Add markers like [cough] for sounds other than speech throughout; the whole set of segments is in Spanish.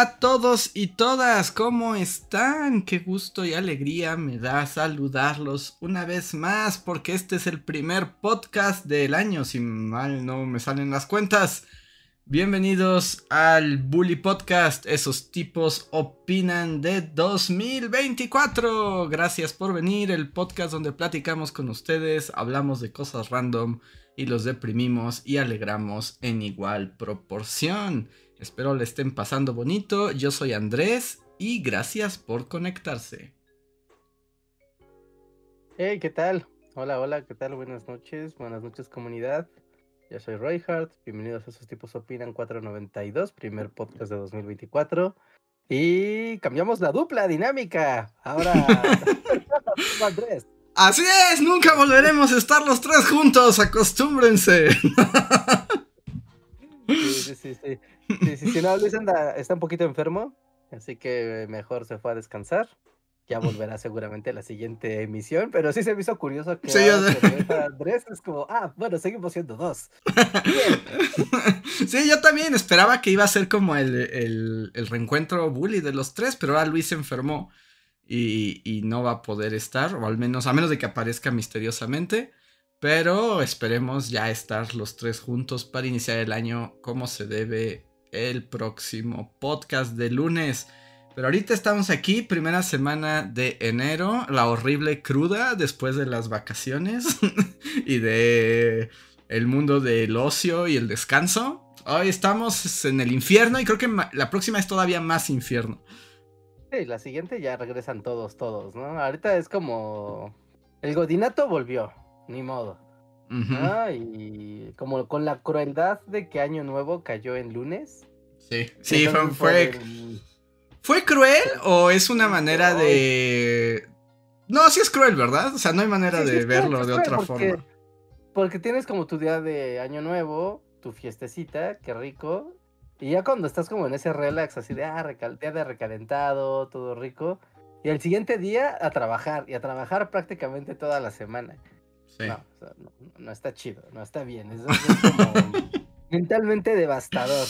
A todos y todas, ¿cómo están? Qué gusto y alegría me da saludarlos una vez más porque este es el primer podcast del año, si mal no me salen las cuentas. Bienvenidos al Bully Podcast, esos tipos opinan de 2024. Gracias por venir, el podcast donde platicamos con ustedes, hablamos de cosas random y los deprimimos y alegramos en igual proporción. Espero le estén pasando bonito. Yo soy Andrés y gracias por conectarse. Hey, ¿qué tal? Hola, hola, ¿qué tal? Buenas noches, buenas noches comunidad. Yo soy Roy Hart, bienvenidos a esos tipos opinan 492, primer podcast de 2024. Y cambiamos la dupla dinámica. Ahora, [laughs] Andrés. Así es, nunca volveremos a estar los tres juntos, acostúmbrense. [laughs] Sí, sí, sí. Sí, sí, sí, no, Luis anda, está un poquito enfermo, así que mejor se fue a descansar. Ya volverá seguramente a la siguiente emisión, pero sí se me hizo curioso que, sí, Andrés es como, ah, bueno, seguimos siendo dos. [laughs] sí, yo también esperaba que iba a ser como el, el, el reencuentro bully de los tres, pero ahora Luis se enfermó y, y no va a poder estar, o al menos, a menos de que aparezca misteriosamente. Pero esperemos ya estar los tres juntos para iniciar el año como se debe el próximo podcast de lunes. Pero ahorita estamos aquí, primera semana de enero, la horrible cruda después de las vacaciones [laughs] y de el mundo del ocio y el descanso. Hoy estamos en el infierno y creo que la próxima es todavía más infierno. Sí, la siguiente ya regresan todos, todos, ¿no? Ahorita es como... El godinato volvió, ni modo. Y como con la crueldad de que Año Nuevo cayó en lunes. Sí, sí, fue. Fue, cruel o es una manera de.? No, sí es cruel, ¿verdad? O sea, no hay manera de verlo de otra forma. Porque tienes como tu día de Año Nuevo, tu fiestecita, qué rico. Y ya cuando estás como en ese relax, así de, ah, día de recalentado, todo rico. Y al siguiente día a trabajar, y a trabajar prácticamente toda la semana. No, no, está chido, no está bien. Es, [laughs] como mentalmente devastador.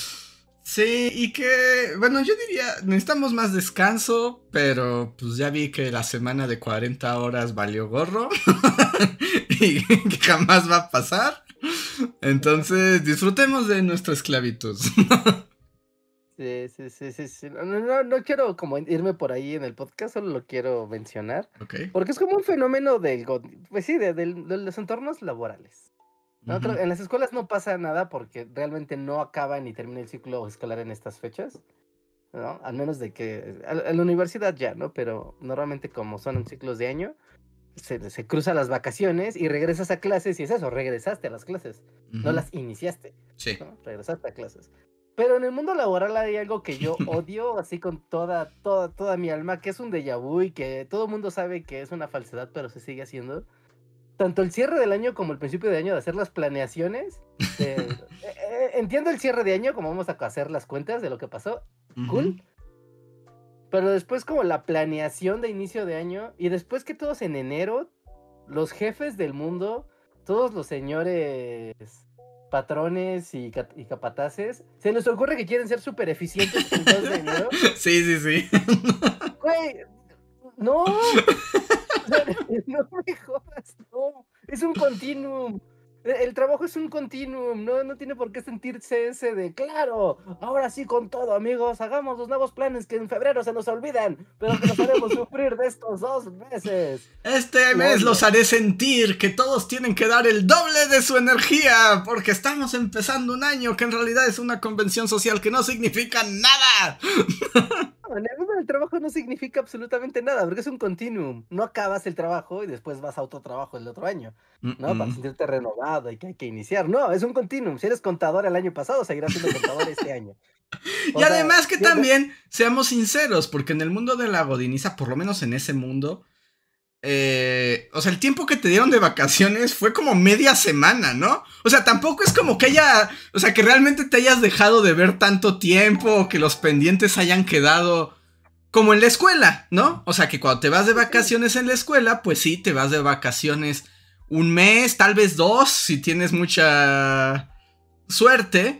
Sí, y que, bueno, yo diría, necesitamos más descanso, pero pues ya vi que la semana de 40 horas valió gorro [laughs] y que jamás va a pasar. Entonces, disfrutemos de nuestra esclavitud. [laughs] Sí, sí, sí, sí, No, no, quiero como irme por ahí en el podcast, solo lo quiero mencionar. Porque es como un fenómeno del, pues sí, de, los entornos laborales. En las escuelas no pasa nada porque realmente no acaba ni termina el ciclo escolar en estas fechas. ¿no? Al menos de que en la universidad ya, ¿no? Pero normalmente como son ciclos de año, se, se cruzan las vacaciones y regresas a clases y es eso, regresaste a las clases, no las iniciaste. Sí. Regresaste a clases. Pero en el mundo laboral hay algo que yo [laughs] odio así con toda, toda, toda mi alma, que es un déjà vu y que todo el mundo sabe que es una falsedad, pero se sigue haciendo. Tanto el cierre del año como el principio de año de hacer las planeaciones. [laughs] Eh, eh, entiendo el cierre de año, como vamos a hacer las cuentas de lo que pasó. Cool. Pero después como la planeación de inicio de año y después que todos en enero, los jefes del mundo, todos los señores patrones y, capataces, se les ocurre que quieren ser súper eficientes 2 de enero. [laughs] Sí, sí, sí. Güey, no. [laughs] [laughs] no me jodas, no. Es un continuum. E, el trabajo es un continuum, ¿no? No tiene por qué sentirse ese de, claro, ahora sí con todo, amigos, hagamos los nuevos planes que en febrero se nos olvidan, pero que nos haremos sufrir de estos dos meses. Este mes los haré sentir que todos tienen que dar el doble de su energía, porque estamos empezando un año que en realidad es una convención social que no significa nada. [laughs] en el mundo del trabajo no significa absolutamente nada, porque es un continuum. No acabas el trabajo y después vas a otro trabajo el otro año, ¿no? Para sentirte renovado y que hay que iniciar. No, es un continuum. Si eres contador el año pasado, seguirás siendo contador este [laughs] año. y además que también, seamos sinceros, porque en el mundo de la godiniza, por lo menos en ese mundo, eh, o sea, el tiempo que te dieron de vacaciones fue como media semana, ¿no? O sea, tampoco es como que haya, o sea, que realmente te hayas dejado de ver tanto tiempo o que los pendientes hayan quedado como en la escuela, ¿no? O sea, que cuando te vas de vacaciones en la escuela, pues sí, te vas de vacaciones un mes, tal vez dos, si tienes mucha suerte.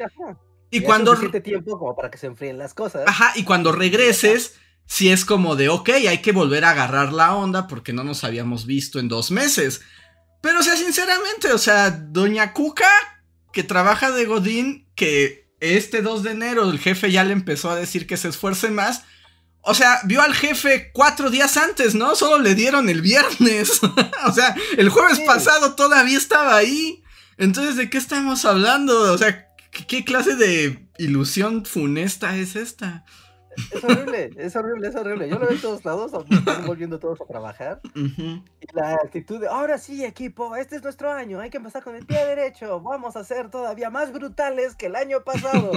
Y, cuando... tiempo como para que se enfríen las cosas. Ajá, y cuando regreses si es como de, ok, hay que volver a agarrar la onda porque no nos habíamos visto en dos meses. Pero, o sea, sinceramente, o sea, Doña Cuca, que trabaja de Godín, que este 2 de enero el jefe ya le empezó a decir que se esfuerce más. O sea, vio al jefe cuatro días antes, ¿no? Solo le dieron el viernes. [laughs] o sea, el jueves pasado todavía estaba ahí. Entonces, ¿de qué estamos hablando? O sea, qué clase de ilusión funesta es esta? Es horrible, es horrible, es horrible. Yo lo veo en todos lados, están volviendo todos a trabajar. Y la actitud de, ahora sí, equipo, este es nuestro año, hay que empezar con el pie derecho, vamos a ser todavía más brutales que el año pasado.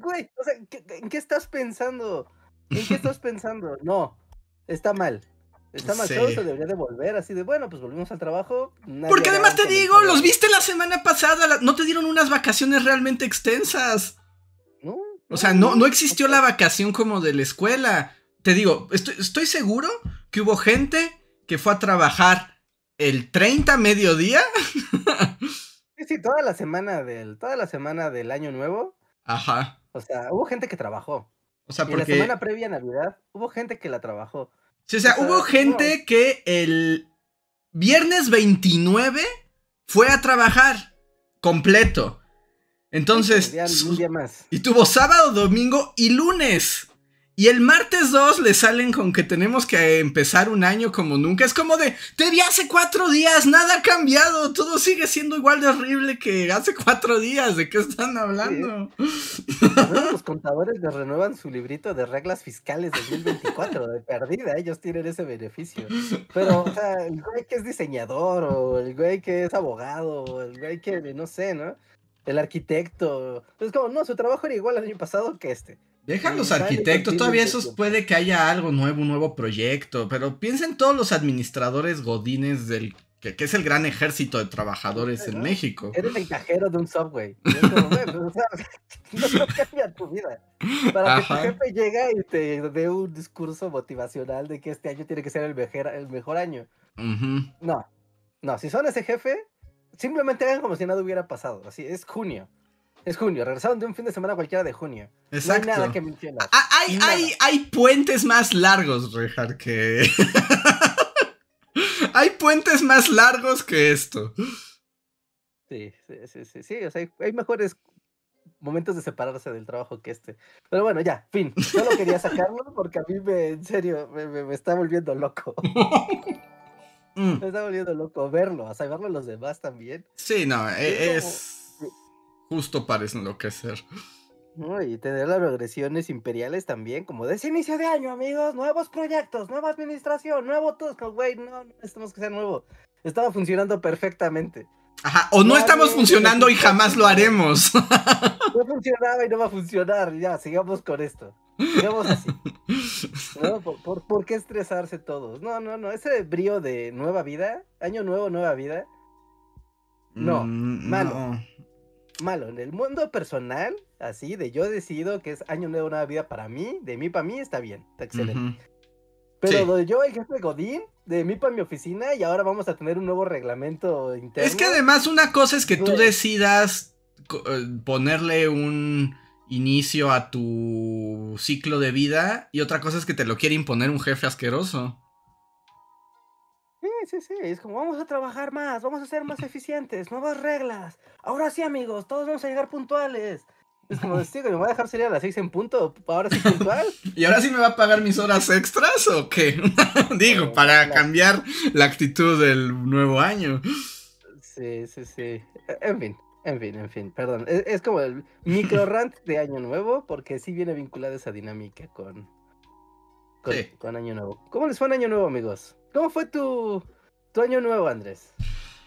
güey, o sea, ¿en qué estás pensando? ¿En qué estás pensando? No, está mal. Está mal, todo se debería de volver así de, bueno, pues volvimos al trabajo. Porque además te digo, los viste la semana pasada, no te dieron unas vacaciones realmente extensas. O sea, no, no existió la vacación como de la escuela. Te digo, estoy, seguro que hubo gente que fue a trabajar el 30 mediodía. [laughs] Sí, sí, toda la semana del, toda la semana del año nuevo. Ajá. O sea, hubo gente que trabajó. O sea, porque... en la semana previa a Navidad hubo gente que la trabajó. Sí, o sea, hubo gente que el viernes 29 fue a trabajar completo. Entonces. Y tuvo sábado, domingo y lunes. Y el martes 2 le salen con que tenemos que empezar un año como nunca. Es como de, te vi hace cuatro días, nada ha cambiado, todo sigue siendo igual de horrible que hace cuatro días. ¿De qué están hablando? [laughs] los contadores les renuevan su librito de reglas fiscales 2024 de perdida, ellos tienen ese beneficio. Pero, o sea, el güey que es diseñador, o el güey que es abogado, o el güey que, no sé, ¿no? El arquitecto. Es como, no, su trabajo era igual el año pasado que este. Dejan los arquitectos, todavía eso puede que haya algo nuevo, un nuevo proyecto, pero piensen todos los administradores godines del que, es el gran ejército de trabajadores en México. Eres el cajero de un subway. [laughs] no, cambia tu vida. Para que tu jefe llegue y te dé un discurso motivacional de que este año tiene que ser el mejor, el mejor año. No, no, si son ese jefe, simplemente hagan como si nada hubiera pasado. Así, es junio. Es junio, regresaron de un fin de semana cualquiera de junio. Exacto. No hay nada que mencionar. Ah, hay, hay, hay, puentes más largos, Rejar, que. [laughs] hay puentes más largos que esto. Sí, sí, sí, sí. sí o sea, hay, mejores momentos de separarse del trabajo que este. Pero bueno, ya, fin. Solo quería sacarlo porque a mí me, en serio, me, me está volviendo loco. [laughs] Mm. Me está volviendo loco verlo, a verlo los demás también. Sí, no, e, es, justo parece enloquecer. y tener las regresiones imperiales también, como de ese inicio de año, amigos, nuevos proyectos, nueva administración, nuevo Tusco, güey, no, no necesitamos que sea nuevo. Estaba funcionando perfectamente. Ajá, o no, estamos funcionando y jamás lo haremos. [laughs] No funcionaba y no va a funcionar, ya, sigamos con esto. Sigamos así. [laughs] ¿Por, qué estresarse todos? No, no, no, ese brío de nueva vida, año nuevo, nueva vida. No, mm, malo. Malo. En el mundo personal, así, de yo decido que es año nuevo, nueva vida para mí, de mí para mí está bien, está excelente. Pero yo, el jefe Godín, de mí para mi oficina, y ahora vamos a tener un nuevo reglamento interno. Es que además una cosa es que tú decidas eh, ponerle un inicio a tu ciclo de vida y otra cosa es que te lo quiere imponer un jefe asqueroso. Sí, sí, sí, es como vamos a trabajar más, vamos a ser más eficientes, nuevas reglas. Ahora sí, amigos, todos vamos a llegar puntuales. Es como decir, ¿me va a dejar salir a las 6 en punto? ¿Ahora sí puntual? [laughs] ¿Y ahora sí me va a pagar mis horas extras o qué? [laughs] Digo, para cambiar la actitud del nuevo año. Sí, sí, sí. En fin, en fin, en fin, perdón. Es, como el micro [laughs] rant de Año Nuevo, porque sí viene vinculada esa dinámica con, con, Año Nuevo. ¿Cómo les fue en Año Nuevo, amigos? ¿Cómo fue tu, tu Año Nuevo, Andrés?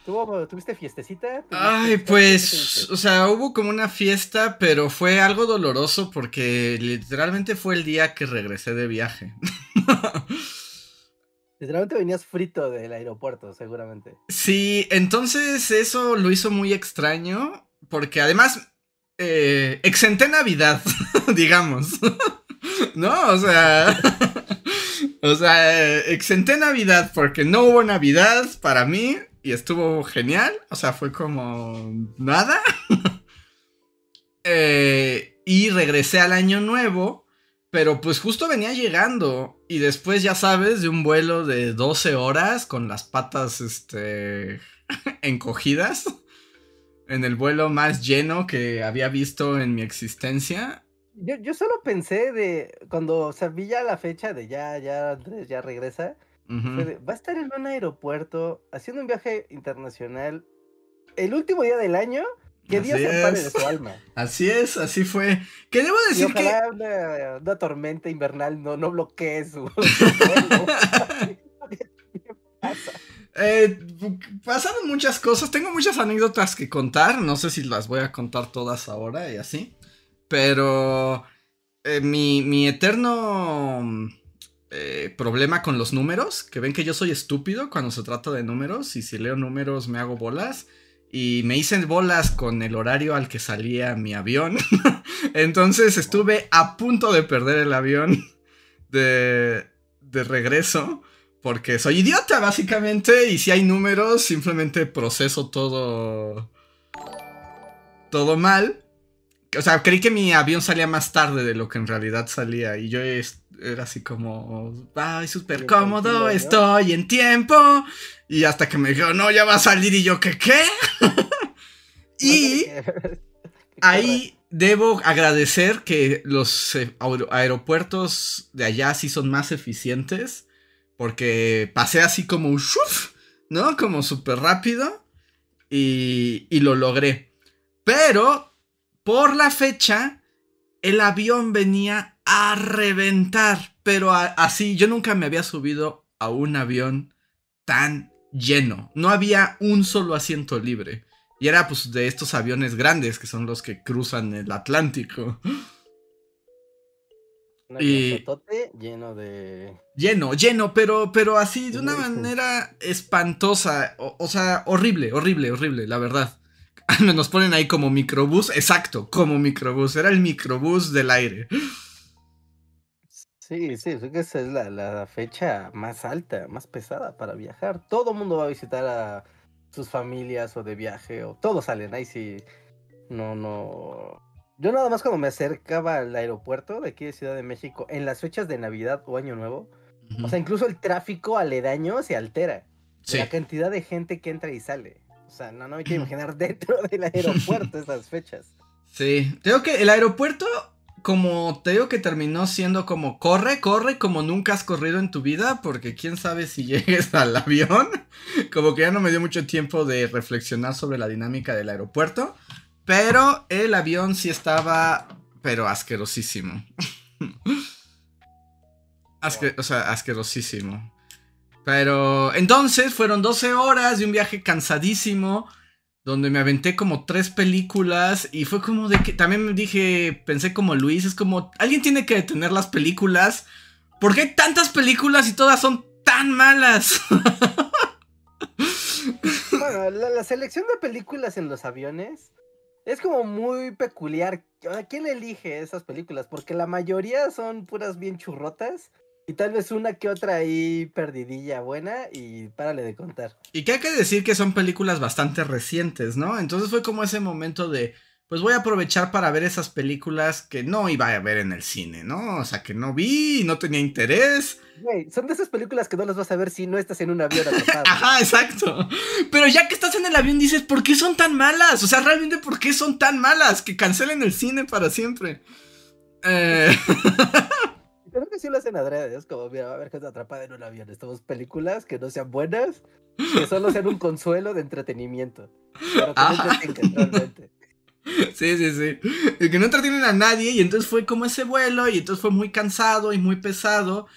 ¿Tuviste fiestecita? Ay, pues, o sea, hubo como una fiesta, pero fue algo doloroso porque literalmente fue el día que regresé de viaje. [laughs] Literalmente venías frito del aeropuerto, seguramente. Sí, entonces eso lo hizo muy extraño, porque además eh, exenté Navidad, [laughs] digamos. [laughs] ¿No? O sea... [laughs] o sea, exenté Navidad porque no hubo Navidad para mí y estuvo genial. O sea, fue como nada. Eh, y regresé al año nuevo, pero pues justo venía llegando y después ya sabes, de un vuelo de 12 horas con las patas este, [laughs] encogidas en el vuelo más lleno que había visto en mi existencia. Yo, yo solo pensé de cuando sabía la fecha de ya, ya Andrés ya regresa, va a estar en un aeropuerto haciendo un viaje internacional el último día del año. Que Dios se pare de su alma. Así es, así fue. Que debo decir que. Una, una, tormenta invernal no, no bloquee su. [laughs] pasa? [laughs] Eh, pasaron muchas cosas, tengo muchas anécdotas que contar, no sé si las voy a contar todas ahora y así, pero eh, mi, eterno eh, problema con los números, que ven que yo soy estúpido cuando se trata de números y si leo números me hago bolas. Y me hice bolas con el horario al que salía mi avión. [laughs] Entonces estuve a punto de perder el avión de, de regreso. Porque soy idiota, básicamente. Y si hay números, simplemente proceso todo. Todo mal. O sea, creí que mi avión salía más tarde de lo que en realidad salía. Y yo era así como. Ay, súper cómodo, estoy en tiempo. Y hasta que me dijo, no, ya va a salir. Y yo, ¿qué qué? [laughs] y ahí debo agradecer que los eh, aeropuertos de allá sí son más eficientes porque pasé así como un shuf, ¿no? Como súper rápido. Y, y lo logré. Pero, por la fecha, el avión venía a reventar. Pero así, yo nunca me había subido a un avión tan lleno. No había un solo asiento libre. Y era pues de estos aviones grandes que son los que cruzan el Atlántico y lleno de. Lleno, lleno, pero, pero así de una manera espantosa. O, sea, horrible, horrible, horrible, la verdad. [laughs] Nos ponen ahí como microbús, exacto, como microbús. Era el microbús del aire. Sí, sí, creo que esa es la, la fecha más alta, más pesada para viajar. Todo el mundo va a visitar a sus familias o de viaje, o todos salen ahí sí. No, no. Yo nada más cuando me acercaba al aeropuerto de aquí de Ciudad de México en las fechas de Navidad o Año Nuevo, o sea, incluso el tráfico aledaño se altera. La cantidad de gente que entra y sale. O sea, no, no me quiero imaginar [laughs] dentro del [laughs] aeropuerto esas fechas. Sí, tengo que el aeropuerto, como te digo que terminó siendo como corre, corre como nunca has corrido en tu vida, porque quién sabe si [laughs] llegues al avión. Como que ya no me dio mucho tiempo de reflexionar sobre la dinámica del aeropuerto. Pero el avión sí estaba, pero asquerosísimo. [laughs] o sea, asquerosísimo. Pero entonces fueron 12 horas de un viaje cansadísimo, donde me aventé como tres películas y fue como de que también dije, pensé como Luis, es como, alguien tiene que detener las películas. ¿Por qué hay tantas películas y todas son tan malas? [laughs] bueno, la selección de películas en los aviones es como muy peculiar. quién elige esas películas? Porque la mayoría son puras bien churrotas. Y tal vez una que otra ahí perdidilla buena y párale de contar. Y que hay que decir que son películas bastante recientes, ¿no? Entonces fue como ese momento de, pues voy a aprovechar para ver esas películas que no iba a ver en el cine, ¿no? O sea, que no vi, no tenía interés. Güey, son de esas películas que no las vas a ver si no estás en un avión atrapado. [laughs] Ajá, exacto. Pero ya que estás en el avión dices, ¿por qué son tan malas? O sea, realmente, ¿por qué son tan malas? Que cancelen el cine para siempre. Eh... [laughs] Creo que sí lo hacen adrede. Es como, mira, va a haber gente atrapada en un avión. Estamos películas que no sean buenas, que [gasps] solo sean un consuelo de entretenimiento. Pero que no realmente. [laughs] Sí, sí, sí. Y que no entretienen a nadie y entonces fue como ese vuelo y entonces fue muy cansado y muy pesado.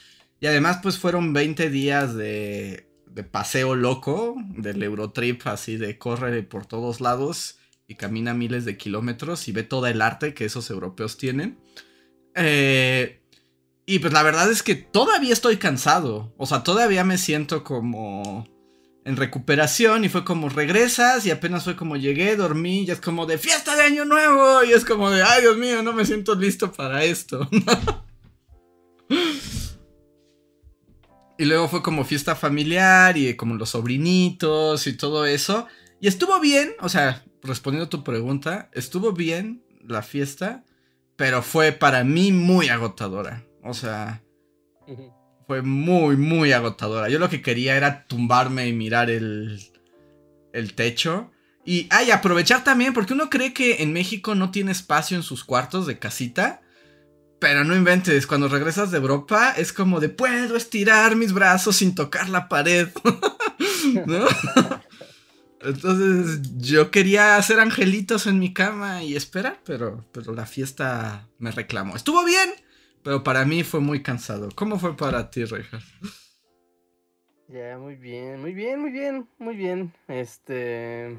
Y además pues fueron 20 días de, de paseo loco, del Eurotrip así de corre por todos lados y camina miles de kilómetros y ve todo el arte que esos europeos tienen. Eh, Y pues la verdad es que todavía estoy cansado. O sea, todavía me siento como en recuperación y fue como regresas y apenas fue como llegué, dormí y es como de fiesta de año nuevo y es como de, ay Dios mío, no me siento listo para esto. [laughs] y luego fue como fiesta familiar y como los sobrinitos y todo eso. Y estuvo bien, o sea, respondiendo a tu pregunta, estuvo bien la fiesta, pero fue para mí muy agotadora. O sea, fue muy, muy agotadora. Yo lo que quería era tumbarme y mirar el, el techo. Y, ay, aprovechar también, porque uno cree que en México no tiene espacio en sus cuartos de casita. Pero no inventes, cuando regresas de Europa es como de puedo estirar mis brazos sin tocar la pared. [laughs] ¿No? Entonces yo quería hacer angelitos en mi cama y esperar, pero, pero la fiesta me reclamó. Estuvo bien, pero para mí fue muy cansado. ¿Cómo fue para ti, Rejas? Ya, muy bien, muy bien, muy bien, muy bien. Este.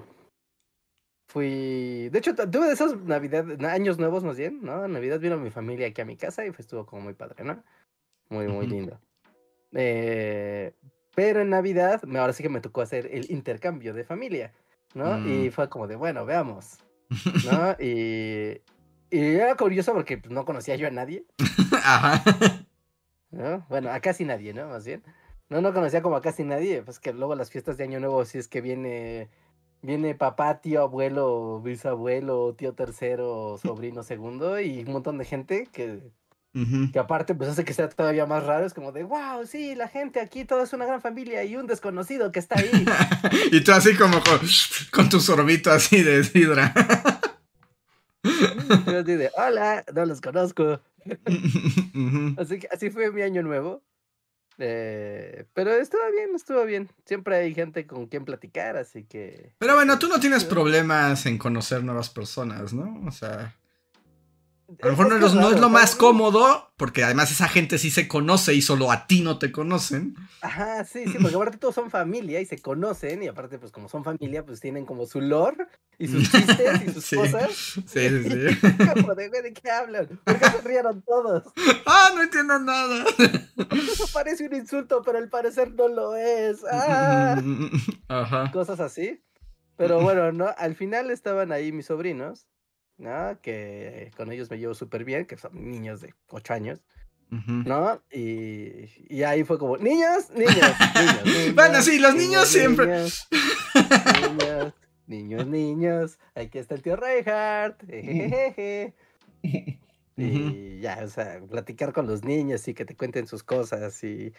Fui. De hecho, tuve de esos Navidad, años nuevos más bien, ¿no? Navidad vino mi familia aquí a mi casa y estuvo como muy padre, ¿no? Muy, muy lindo. Eh, pero en Navidad, ahora sí que me tocó hacer el intercambio de familia, ¿no? Y mm. fue como de, bueno, veamos, [laughs] ¿no? y, y era curioso porque pues, no conocía yo a nadie. [laughs] Ajá. ¿no? Bueno, a casi nadie, ¿no? Más bien. No, no conocía como a casi nadie. Pues que luego las fiestas de Año Nuevo, si es que viene, viene papá, tío, abuelo, bisabuelo, tío tercero, sobrino segundo y un montón de gente que, que aparte pues hace que sea todavía más raro. Es como de, wow, sí, la gente aquí, toda es una gran familia y un desconocido que está ahí. [laughs] y tú así como con, con tu sorbito así de sidra. [laughs] hola, no los conozco. [laughs] así que así fue mi año nuevo. Eh, pero estuvo bien, estuvo bien. Siempre hay gente con quien platicar, así que. Pero bueno, tú no tienes [laughs] problemas en conocer nuevas personas, ¿no? O sea. A lo mejor no, es, lo más cómodo, porque además esa gente sí se conoce y solo a ti no te conocen. Ajá, sí, sí, porque aparte todos son familia y se conocen, y aparte, pues como son familia, pues tienen como su lore y sus [laughs] chistes y sus cosas. Sí, sí, [laughs] sí. de, qué hablan? ¿Por qué se rieron todos? Ah, no entiendo nada. [laughs] Eso parece un insulto, pero al parecer no lo es. Ah. Ajá. Cosas así. Pero bueno, ¿no? Al final estaban ahí mis sobrinos ¿no? Que con ellos me llevo súper bien, que son niños de 8 años. ¿No? Y, y, ahí fue como, niños, niños, [laughs] niños. bueno, sí, los niños, siempre. Niños, niños, niños, Aquí está el tío Reinhardt. [laughs] Y ya, o sea, platicar con los niños y que te cuenten sus cosas y,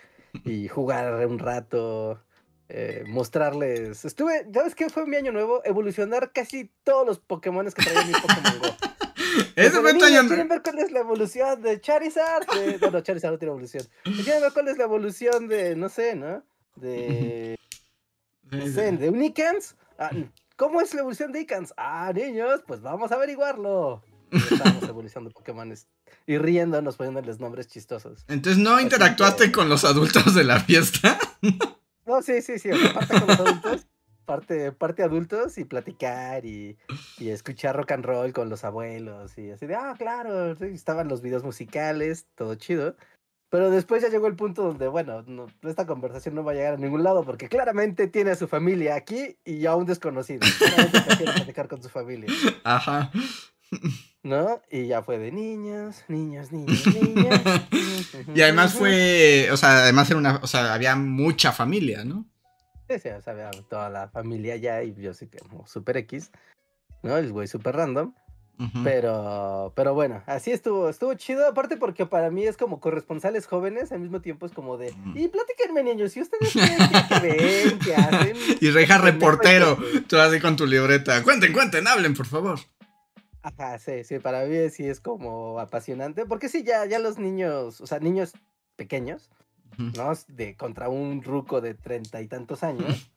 y jugar un rato. Eh, mostrarles. Estuve, ¿sabes qué fue mi año nuevo? Evolucionar casi todos los Pokémon que traía mi Pokémon Go. [laughs] Ese fue año ¿Quieren ver cuál es la evolución de Charizard? De... No, no, Charizard no tiene evolución. ¿Quieren ver cuál es la evolución de, no sé, ¿no? De. [laughs] No sé, de Unicans. Ah, ¿Cómo es la evolución de Icans? Ah, niños, pues vamos a averiguarlo. Estamos evolucionando Pokémon y riéndonos, poniéndoles nombres chistosos. Entonces, ¿no interactuaste con los adultos de la fiesta? [laughs] No, sí, sí, sí. parte con los adultos, [laughs] parte, parte adultos y platicar y, y, escuchar rock and roll con los abuelos y así de, ah, claro, estaban los videos musicales, todo chido. Pero después ya llegó el punto donde, bueno, no, esta conversación no va a llegar a ningún lado porque claramente tiene a su familia aquí y a un desconocido. Claramente quiere platicar con su familia. [laughs] Ajá. ¿No? Y ya fue de niños, niños, niños, niños. [laughs] y además fue, o sea, además era una, o sea, había mucha familia, ¿no? Sí, sí, o sea, había toda la familia ya y yo sí que como super X, ¿no? El güey super random. Pero, pero bueno, así estuvo, estuvo chido, aparte porque para mí es como corresponsales jóvenes, al mismo tiempo es como de, y platíquenme niños, si ustedes qué ven, qué hacen. [laughs] y reja reportero, tú así con tu libreta, cuenten, cuenten, hablen, por favor. Ajá, sí, sí, para mí sí es como apasionante, porque sí, ya, ya los niños, o sea, niños pequeños, ¿no? De contra un ruco de treinta y tantos [laughs] años.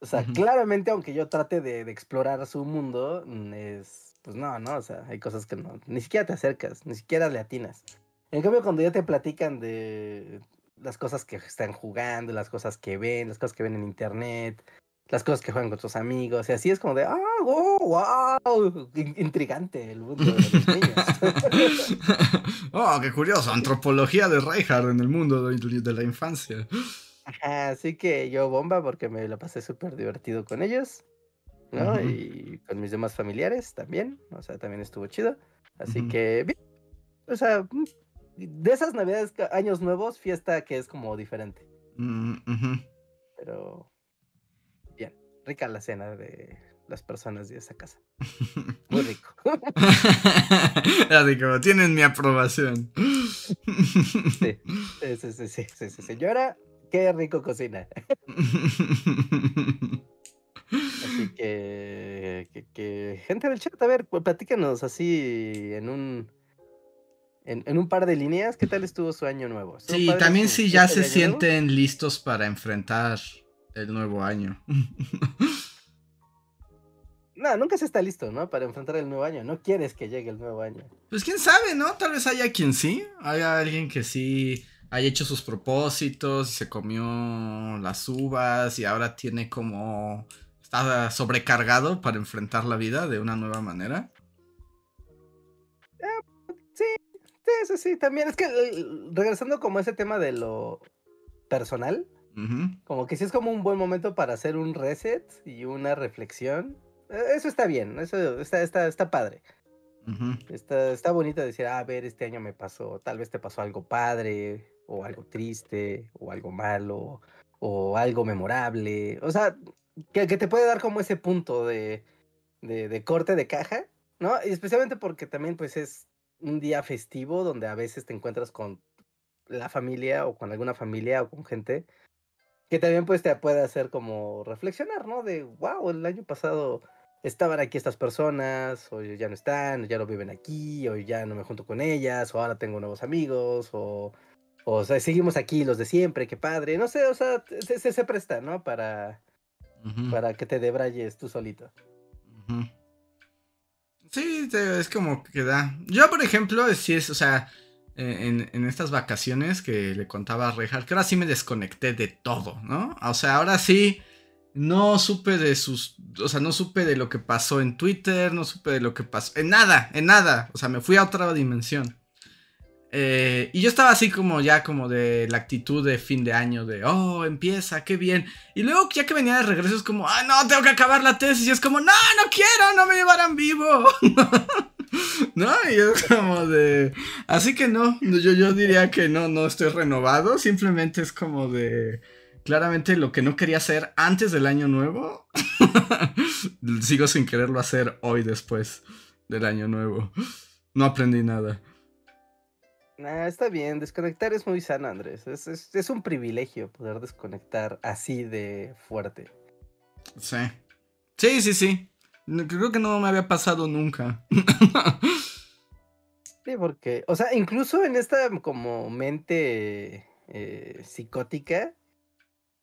O sea, claramente, aunque yo trate de, explorar su mundo, mm, es, pues no, no, o sea, hay cosas que no, ni siquiera te acercas, ni siquiera le atinas. En cambio, cuando ya te platican de las cosas que están jugando, las cosas que ven, las cosas que ven en internet, las cosas que juegan con tus amigos, y así es como de, ah, wow, wow, intrigante el mundo de los niños. [laughs] oh, qué curioso, antropología de Reinhardt en el mundo de, la infancia. así que yo bomba porque me lo pasé súper divertido con ellos, ¿no? Y con mis demás familiares también, o sea, también estuvo chido. Así que, bien, o sea, de esas navidades, años nuevos, fiesta que es como diferente. Mm, Pero rica la cena de las personas de esa casa. [laughs] Muy rico. [laughs] Así como tienen mi aprobación. Sí, sí, sí, sí, sí, señora, qué rico cocina. Así [laughs] que, que, gente del chat, a ver, pues, platícanos así en un en, un par de líneas, ¿qué tal estuvo su año nuevo? Sí, también si ya se sienten listos para enfrentar el nuevo año. [laughs] no, nunca se está listo, ¿no? Para enfrentar el nuevo año. No quieres que llegue el nuevo año. Pues quién sabe, ¿no? Tal vez haya quien sí. Haya alguien que sí haya hecho sus propósitos y se comió las uvas y ahora tiene como... Está sobrecargado para enfrentar la vida de una nueva manera. Eh, sí, sí, sí, sí. También es que eh, regresando como a ese tema de lo personal, como que sí es como un buen momento para hacer un reset y una reflexión. E, eso está bien, eso está, está, está padre. está, está bonito decir, ah, a ver, este año me pasó, tal vez te pasó algo padre, o algo triste, o algo malo, o algo memorable. O sea, que, que te puede dar como ese punto de, de, de, corte de caja, ¿no? Y especialmente porque también pues es un día festivo donde a veces te encuentras con la familia o con alguna familia o con gente que también pues te puede hacer como reflexionar, ¿no? De, wow, el año pasado estaban aquí estas personas, o ya no están, ya no viven aquí, o ya no me junto con ellas, o ahora tengo nuevos amigos, o, o sea, seguimos aquí los de siempre, qué padre, no sé, o sea, se, se, presta, ¿no? Para, para que te debrayes tú solito. Sí, es como que da. Yo, por ejemplo, sí es, o sea, en, estas vacaciones que le contaba a Reinhardt, que ahora sí me desconecté de todo, ¿no? O sea, ahora sí no supe de sus, o sea, no supe de lo que pasó en Twitter, no supe de lo que pasó, en nada, en nada, o sea, me fui a otra dimensión. Eh, y yo estaba así como ya como de la actitud de fin de año, de, oh, empieza, qué bien. Y luego ya que venía de regreso es como, ah, no, tengo que acabar la tesis. Y es como, no, no quiero, no me llevarán vivo. [laughs] [laughs] ¿No? Y es como de... Así que no, yo, yo diría que no, no estoy renovado, simplemente es como de... Claramente lo que no quería hacer antes del año nuevo, [laughs] sigo sin quererlo hacer hoy después del año nuevo. No aprendí nada. está bien, desconectar es muy sano, Andrés. Es, es, un privilegio poder desconectar así de fuerte. Sí. Sí, sí, sí. Creo que no me había pasado nunca. sí, porque, o sea, incluso en esta como mente eh, psicótica,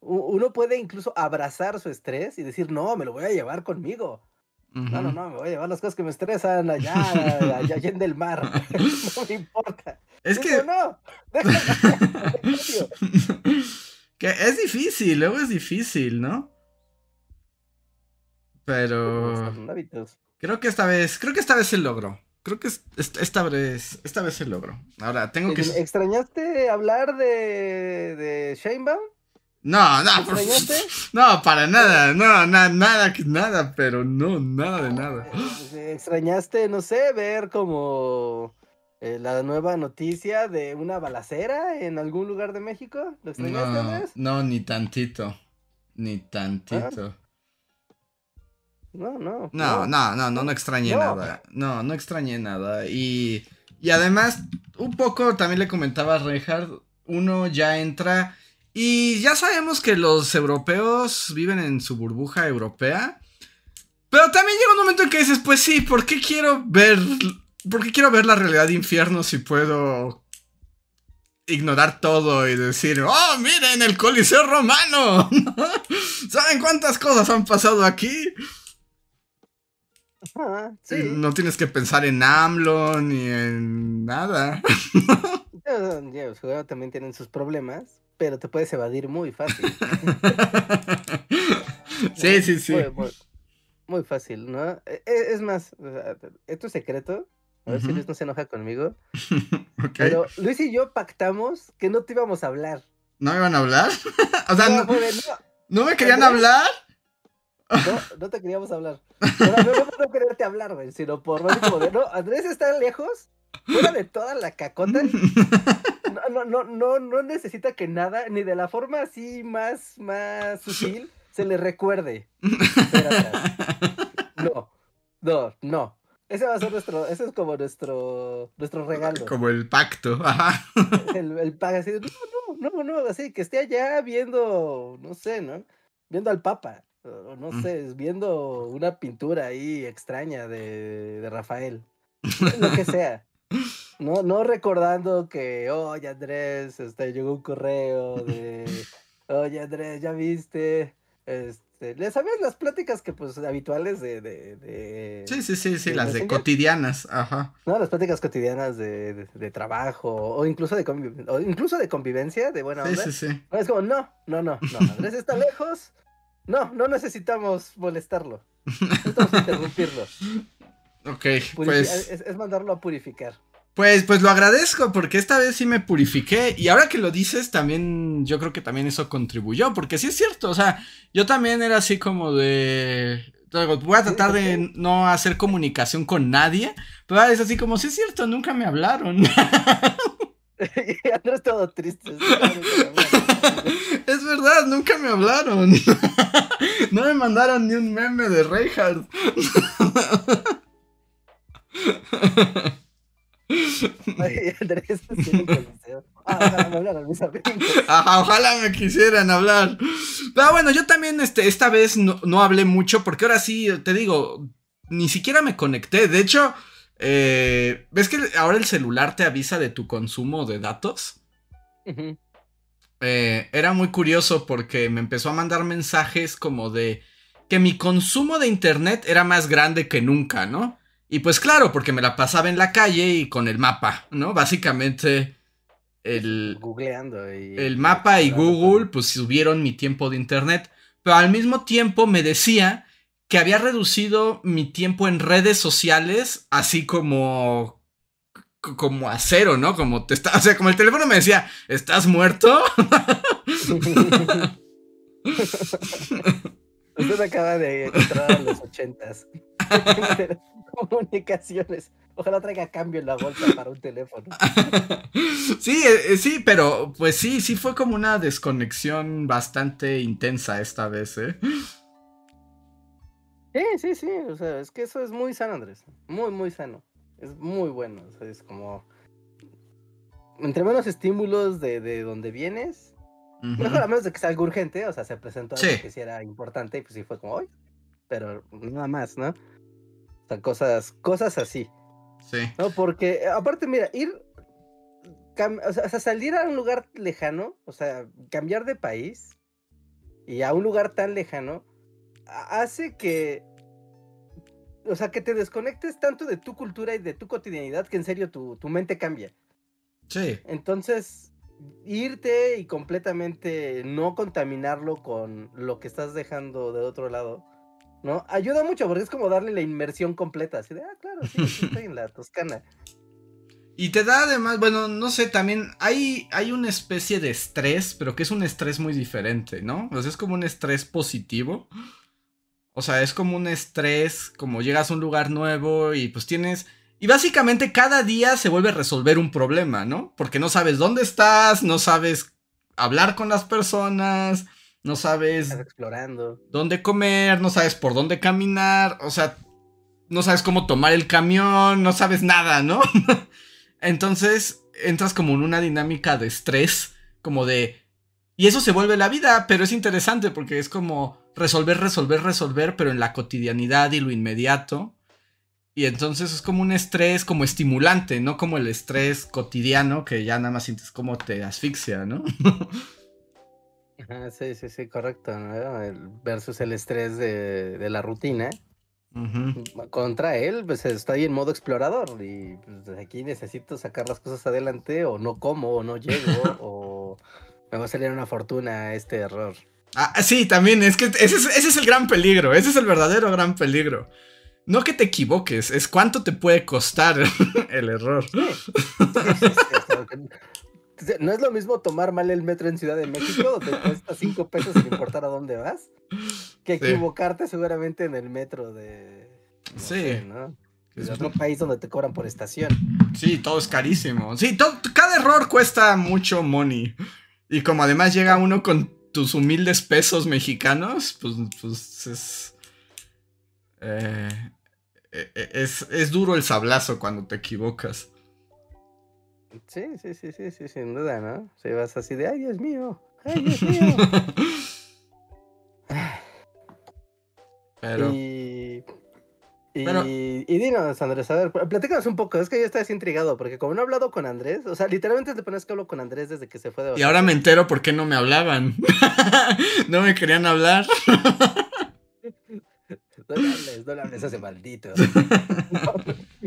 uno puede incluso abrazar su estrés y decir, no, me lo voy a llevar conmigo. No, no, no, me voy a llevar las cosas que me estresan allá, allá, allá en el mar. [laughs] no me importa. Es que... No, [laughs] que es difícil, luego es difícil, ¿no? Pero. Creo que esta vez. Creo que esta vez se logró. Creo que esta vez. Esta vez se logró. Ahora, tengo que. ¿Extrañaste hablar de. de Shanebaum? No, no, ¿Extrañaste? [laughs] no, para nada, no, nada, nada, pero no, nada de nada. Eh, ¿Extrañaste, no sé, ver como eh, la nueva noticia de una balacera en algún lugar de México? ¿Lo extrañaste, no, No, ni tantito, ni tantito. No, no. No, no, no, no, no extrañé nada. No, no extrañé nada. Y, y además, un poco también le comentaba a Reinhardt, uno ya entra y ya sabemos que los europeos viven en su burbuja europea. Pero también llega un momento en que dices, pues sí, ¿por qué quiero ver, por qué quiero ver la realidad de infierno si puedo ignorar todo y decir, oh, miren el Coliseo romano. [laughs] ¿Saben cuántas cosas han pasado aquí? No tienes que pensar en AMLO ni en nada. [laughs] también tienen sus problemas, pero te puedes evadir muy fácil. [laughs] Sí, sí, sí. Muy, fácil, ¿no? E, e, es más, esto es secreto. A ver si Luis no se enoja conmigo. [laughs] Pero Luis y yo pactamos que no te íbamos a hablar. ¿No me iban a hablar? o sea, no, no, me querían hablar? No, no te queríamos hablar. No, no, no, quererte hablar, güey, sino por como de, no, Andrés está lejos, fuera de toda la cacota. No, no, no, no, necesita que nada, ni de la forma así más, más sutil, se le recuerde. No, no, no. Ese va a ser nuestro, ese es como nuestro, nuestro regalo. Como el pacto, ajá. El, el pacto, así, no, no, no, no, así, que esté allá viendo, no sé, ¿no? Viendo al Papa no mm. sé, viendo una pintura ahí extraña de, de Rafael, lo que [laughs] sea. No, no recordando que, oye Andrés, este, llegó un correo de, oye Andrés, ya viste, este, ¿le sabes las pláticas que pues habituales de, de, de Sí, sí, sí, sí, las de cotidianas, ajá. No, las pláticas cotidianas de, de, trabajo o incluso de o incluso de convivencia, de buena onda. Sí, sí, sí. es como, no, no, no, no, Andrés está lejos, no, no necesitamos molestarlo. Necesitamos [laughs] interrumpirlo. Ok, pues. Es, mandarlo a purificar. Pues, pues lo agradezco porque esta vez sí me purifiqué y ahora que lo dices también yo creo que también eso contribuyó porque sí es cierto, o sea, yo también era así como de voy a tratar de no hacer comunicación con nadie, pero es así como sí es cierto, nunca me hablaron. [laughs] Andrés todo triste. [laughs] Es verdad, nunca me hablaron. [laughs] No me mandaron ni un meme de Reinhardt. [laughs] Ah, Ajá, ojalá me quisieran hablar. Pero bueno, yo también este, esta vez no, no, hablé mucho porque ahora sí, te digo, ni siquiera me conecté. De hecho, eh, ¿ves que ahora el celular te avisa de tu consumo de datos? Eh, era muy curioso porque me empezó a mandar mensajes como de que mi consumo de internet era más grande que nunca, ¿no? Y pues claro, porque me la pasaba en la calle y con el mapa, ¿no? Básicamente el... Googleando. el mapa y Google pues subieron mi tiempo de internet, pero al mismo tiempo me decía que había reducido mi tiempo en redes sociales, así como como a cero, ¿no? Como te está, o sea, como el teléfono me decía, ¿estás muerto? [laughs] Usted acaba de entrar a los ochentas. [laughs] Comunicaciones. Ojalá traiga cambio en la bolsa para un teléfono. sí, eh, eh, sí, pero pues sí, sí fue como una desconexión bastante intensa esta vez, ¿eh? Sí, sí, sí, o sea, es que eso es muy sano, Andrés, muy, muy sano, es muy bueno, o sea, es como, entre menos estímulos de, de donde vienes, mejor a menos de que sea algo urgente, o sea, se presentó algo que sí era importante y pues sí fue como, hoy, pero nada más, ¿no? O sea, cosas, cosas así. Sí. No, porque, aparte, mira, ir, o sea, salir a un lugar lejano, o sea, cambiar de país y a un lugar tan lejano, hace que, o sea, que te desconectes tanto de tu cultura y de tu cotidianidad que en serio tu, mente cambia. Sí. Entonces, irte y completamente no contaminarlo con lo que estás dejando de otro lado, ¿no? Ayuda mucho porque es como darle la inmersión completa, así de, ah, claro, sí, estoy en la Toscana. Y te da además, bueno, no sé, también hay, hay una especie de estrés, pero que es un estrés muy diferente, ¿no? O sea, es como un estrés positivo. O sea, es como un estrés, como llegas a un lugar nuevo y pues tienes... Y básicamente cada día se vuelve a resolver un problema, ¿no? Porque no sabes dónde estás, no sabes hablar con las personas, no sabes... Estás explorando. Dónde comer, no sabes por dónde caminar, o sea, no sabes cómo tomar el camión, no sabes nada, ¿no? [laughs] Entonces entras como en una dinámica de estrés, como de... Y eso se vuelve la vida, pero es interesante porque es como resolver, resolver, resolver, pero en la cotidianidad y lo inmediato. Y entonces es como un estrés como estimulante, no como el estrés cotidiano que ya nada más sientes como te asfixia, ¿no? sí, sí, sí, correcto. versus el estrés de, la rutina. Contra él, pues estoy en modo explorador y pues, aquí necesito sacar las cosas adelante o no como o no llego [laughs] o me va a salir una fortuna este error. Ah, sí, también, es que ese es, el gran peligro, ese es el verdadero gran peligro. No que te equivoques, es cuánto te puede costar el error. no es lo mismo tomar mal el metro en Ciudad de México, donde cuesta 5 pesos sin importar a dónde vas, que equivocarte seguramente en el metro de. sí. Es otro país donde te cobran por estación. Sí, todo es carísimo. Sí, cada error cuesta mucho money. Y como además llega uno con tus humildes pesos mexicanos, pues, pues es, eh, e, e, es. es, duro el sablazo cuando te equivocas. Sí, sí, sí, sí, sí, sin duda, ¿no? Se vas así de, ay, Dios mío, ay, Dios mío. [laughs] [sighs] Pero... Y... Y, dinos, Andrés, a ver, platícanos un poco. Es que yo estoy así intrigado, porque como no he hablado con Andrés, o sea, literalmente te pones que hablo con Andrés desde que se fue de Y ahora me entero por qué no me hablaban. [laughs] no me querían hablar. no le hables, no le hables a ese maldito. [laughs]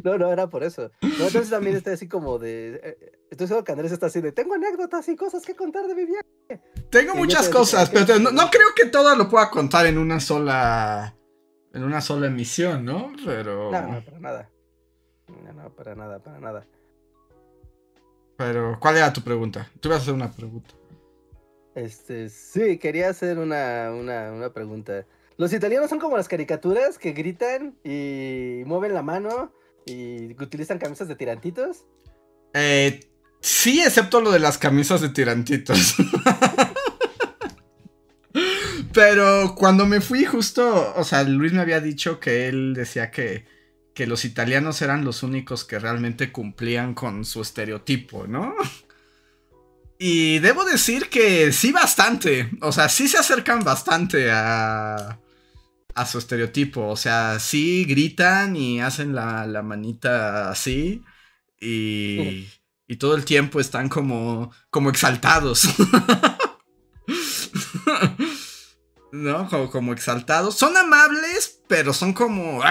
No, no, era por eso. entonces también estoy así como de. Eh, estoy seguro que Andrés está así de. Tengo anécdotas y cosas que contar de mi viaje. Tengo muchas cosas, pero no, no creo que todo lo pueda contar en una sola en una sola emisión, ¿no? Pero. No, no, para nada. No, no, para nada, para nada. Pero, ¿cuál era tu pregunta? Tú ibas a hacer una pregunta. Este, sí, quería hacer una, una, una pregunta. Los italianos son como las caricaturas que gritan y mueven la mano y utilizan camisas de tirantitos. Eh, sí, excepto lo de las camisas de tirantitos. [laughs] Pero cuando me fui justo, o sea, Luis me había dicho que él decía que, que los italianos eran los únicos que realmente cumplían con su estereotipo, ¿no? Y debo decir que sí bastante, o sea, sí se acercan bastante a, a su estereotipo, o sea, sí gritan y hacen la, la manita así y, y todo el tiempo están como, como exaltados. [laughs] ¿no? Como, exaltados. Son amables, pero son como.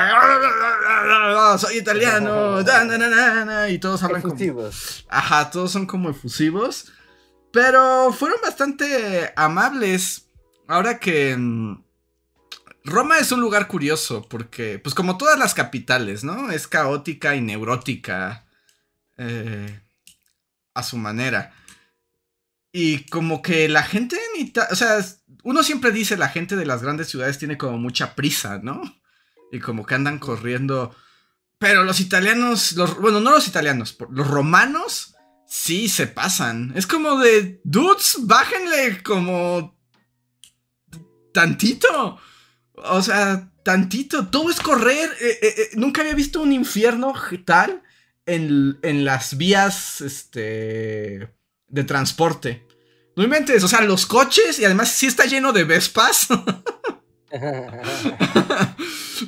Soy italiano. [laughs] y todos hablan efusivos. como. Ajá, todos son como efusivos. Pero fueron bastante amables. Ahora que. Mm, Roma es un lugar curioso porque, pues como todas las capitales, ¿no? Es caótica y neurótica eh, a su manera. Y como que la gente en Italia, o sea, uno siempre dice la gente de las grandes ciudades tiene como mucha prisa, ¿no? Y como que andan corriendo. Pero los italianos, los, bueno, no los italianos, los romanos sí se pasan. Es como de, dudes, bájenle como tantito. O sea, tantito. Todo es correr. Eh, eh, eh, nunca había visto un infierno tal en, en las vías, este de transporte. No inventes, o sea, los coches y además sí está lleno de Vespas. [laughs]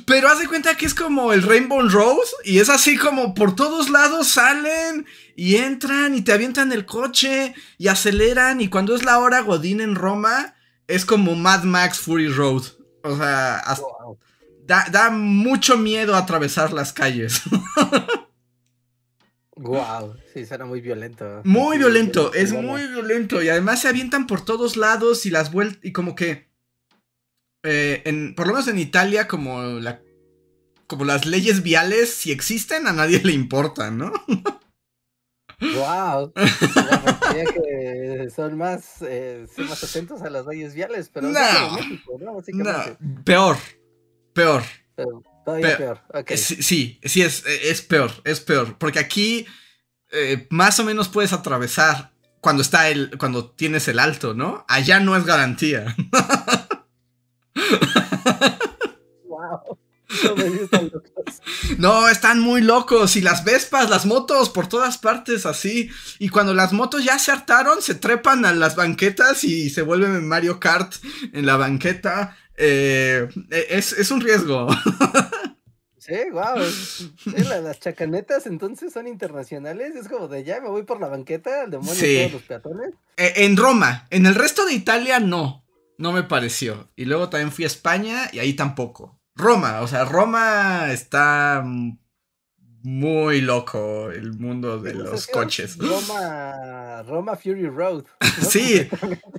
Pero haz de cuenta que es como el Rainbow Rose y es así como por todos lados salen y entran y te avientan el coche y aceleran y cuando es la hora Godín en Roma es como Mad Max Fury Road. O sea, da, da mucho miedo atravesar las calles. [laughs] Wow, sí, suena muy violento. Muy violento, es muy violento. Y además se avientan por todos lados y las vueltas. Y como que. Eh, en, por lo menos en Italia, como la. Como las leyes viales, si existen, a nadie le importan, ¿no? Wow. [laughs] que son más, eh, más atentos a las leyes viales, pero no, México, ¿no? no peor, peor. Todavía peor. Sí, sí, es, es peor, es peor. Porque aquí eh, más o menos puedes atravesar cuando está el. cuando tienes el alto, ¿no? Allá no es garantía. wow. No, están muy locos. Y las Vespas, las motos, por todas partes así. Y cuando las motos ya se hartaron, se trepan a las banquetas y se vuelven Mario Kart en la banqueta. Eh, es, es, un riesgo. [laughs] Sí, wow. las chacanetas entonces son internacionales. Es como de ya me voy por la banqueta, al demonio de todos los peatones. E, en Roma, en el resto de Italia no. No me pareció. Y luego también fui a España y ahí tampoco. Roma, o sea, Roma está muy loco el mundo de los coches. Roma, Roma Fury Road. [laughs] Sí,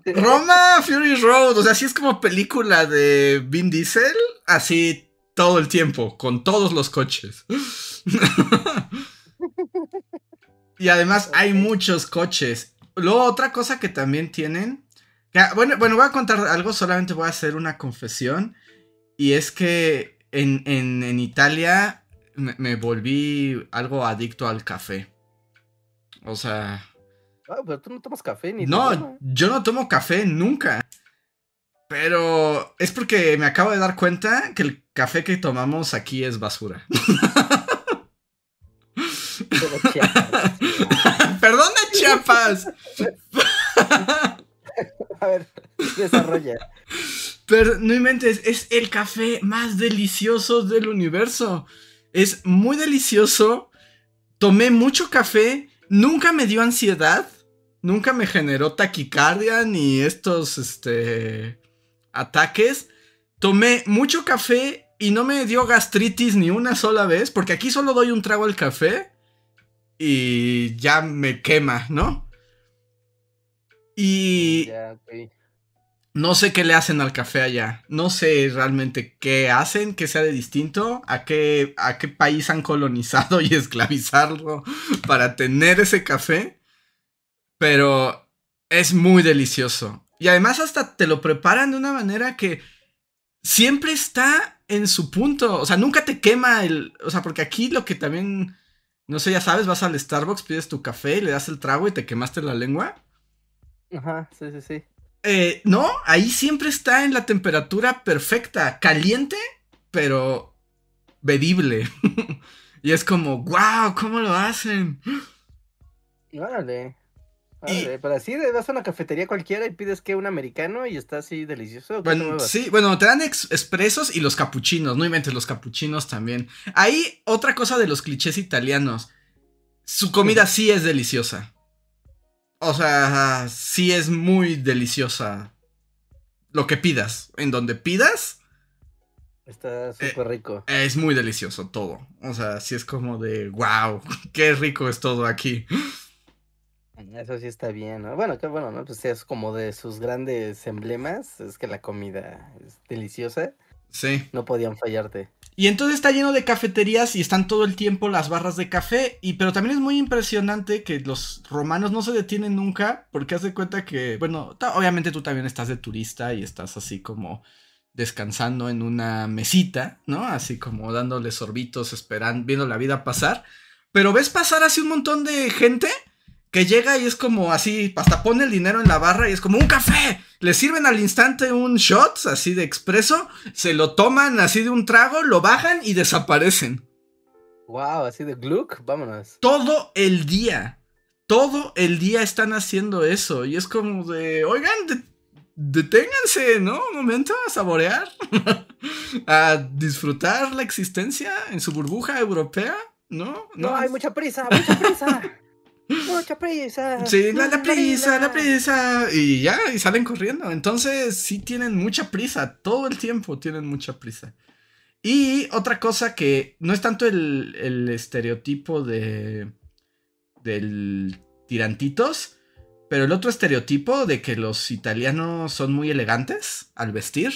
Roma Fury Road, o sea, sí es como película de Vin Diesel, así todo el tiempo, con todos los coches. y además hay muchos coches. Luego otra cosa que también tienen, bueno, bueno, voy a contar algo, solamente voy a hacer una confesión, y es que en, en Italia me, volví algo adicto al café. O sea... Ah, pero tú no tomas café ni No, yo no tomo café nunca. Pero es porque me acabo de dar cuenta que el café que tomamos aquí es basura. [laughs] Perdón de Chiapas. A ver, desarrolla. Pero no inventes, es el café más delicioso del universo. Es muy delicioso. Tomé mucho café. Nunca me dio ansiedad. Nunca me generó taquicardia ni estos este, ataques. Tomé mucho café y no me dio gastritis ni una sola vez. Porque aquí solo doy un trago al café. Y ya me quema, ¿no? Y... No sé qué le hacen al café allá. No sé realmente qué hacen, qué sea de distinto, a qué, a qué país han colonizado y [laughs] esclavizarlo para tener ese café. Pero es muy delicioso. Y además hasta te lo preparan de una manera que siempre está en su punto. O sea, nunca te quema el... O sea, porque aquí lo que también... No sé, ya sabes, vas al Starbucks, pides tu café, le das el trago y te quemaste la lengua. Ajá, sí, sí, sí. Eh, no, ahí siempre está en la temperatura perfecta, caliente, pero bebible. [laughs] y es como, wow, ¿cómo lo hacen? Órale. Pero así vas a una cafetería cualquiera y pides que un americano y está así delicioso. Bueno, sí, bueno, te dan expresos y los capuchinos, no inventes los capuchinos también. Ahí otra cosa de los clichés italianos. Su comida sí es deliciosa. O sea, sí es muy deliciosa. Lo que pidas. En donde pidas. Está eh, súper rico. Es muy delicioso todo. O sea, sí es como de, wow, [laughs] qué rico es todo aquí. Eso sí está bien, ¿no? Bueno, que bueno, ¿no? Pues es como de sus grandes emblemas, es que la comida es deliciosa. Sí. No podían fallarte. Y entonces está lleno de cafeterías y están todo el tiempo las barras de café. Y pero también es muy impresionante que los romanos no se detienen nunca. Porque haz de cuenta que, bueno, obviamente tú también estás de turista y estás así como descansando en una mesita, ¿no? Así como dándole sorbitos, esperando, viendo la vida pasar. Pero ves pasar así un montón de gente que llega y es como así, hasta pone el dinero en la barra y es como un café. Le sirven al instante un shot así de expreso, se lo toman así de un trago, lo bajan y desaparecen. Wow, así de gluck, vámonos. Todo el día, todo el día están haciendo eso y es como de, oigan, deténganse, ¿no? Un momento a saborear, [laughs] a disfrutar la existencia en su burbuja europea, ¿no? No, no hay mucha prisa, mucha prisa. [laughs] Mucha prisa. Sí, la, prisa, la prisa. Y ya, y salen corriendo. Entonces, sí tienen mucha prisa. Todo el tiempo tienen mucha prisa. Y otra cosa que no es tanto el, estereotipo de. del tirantitos. Pero el otro estereotipo de que los italianos son muy elegantes al vestir.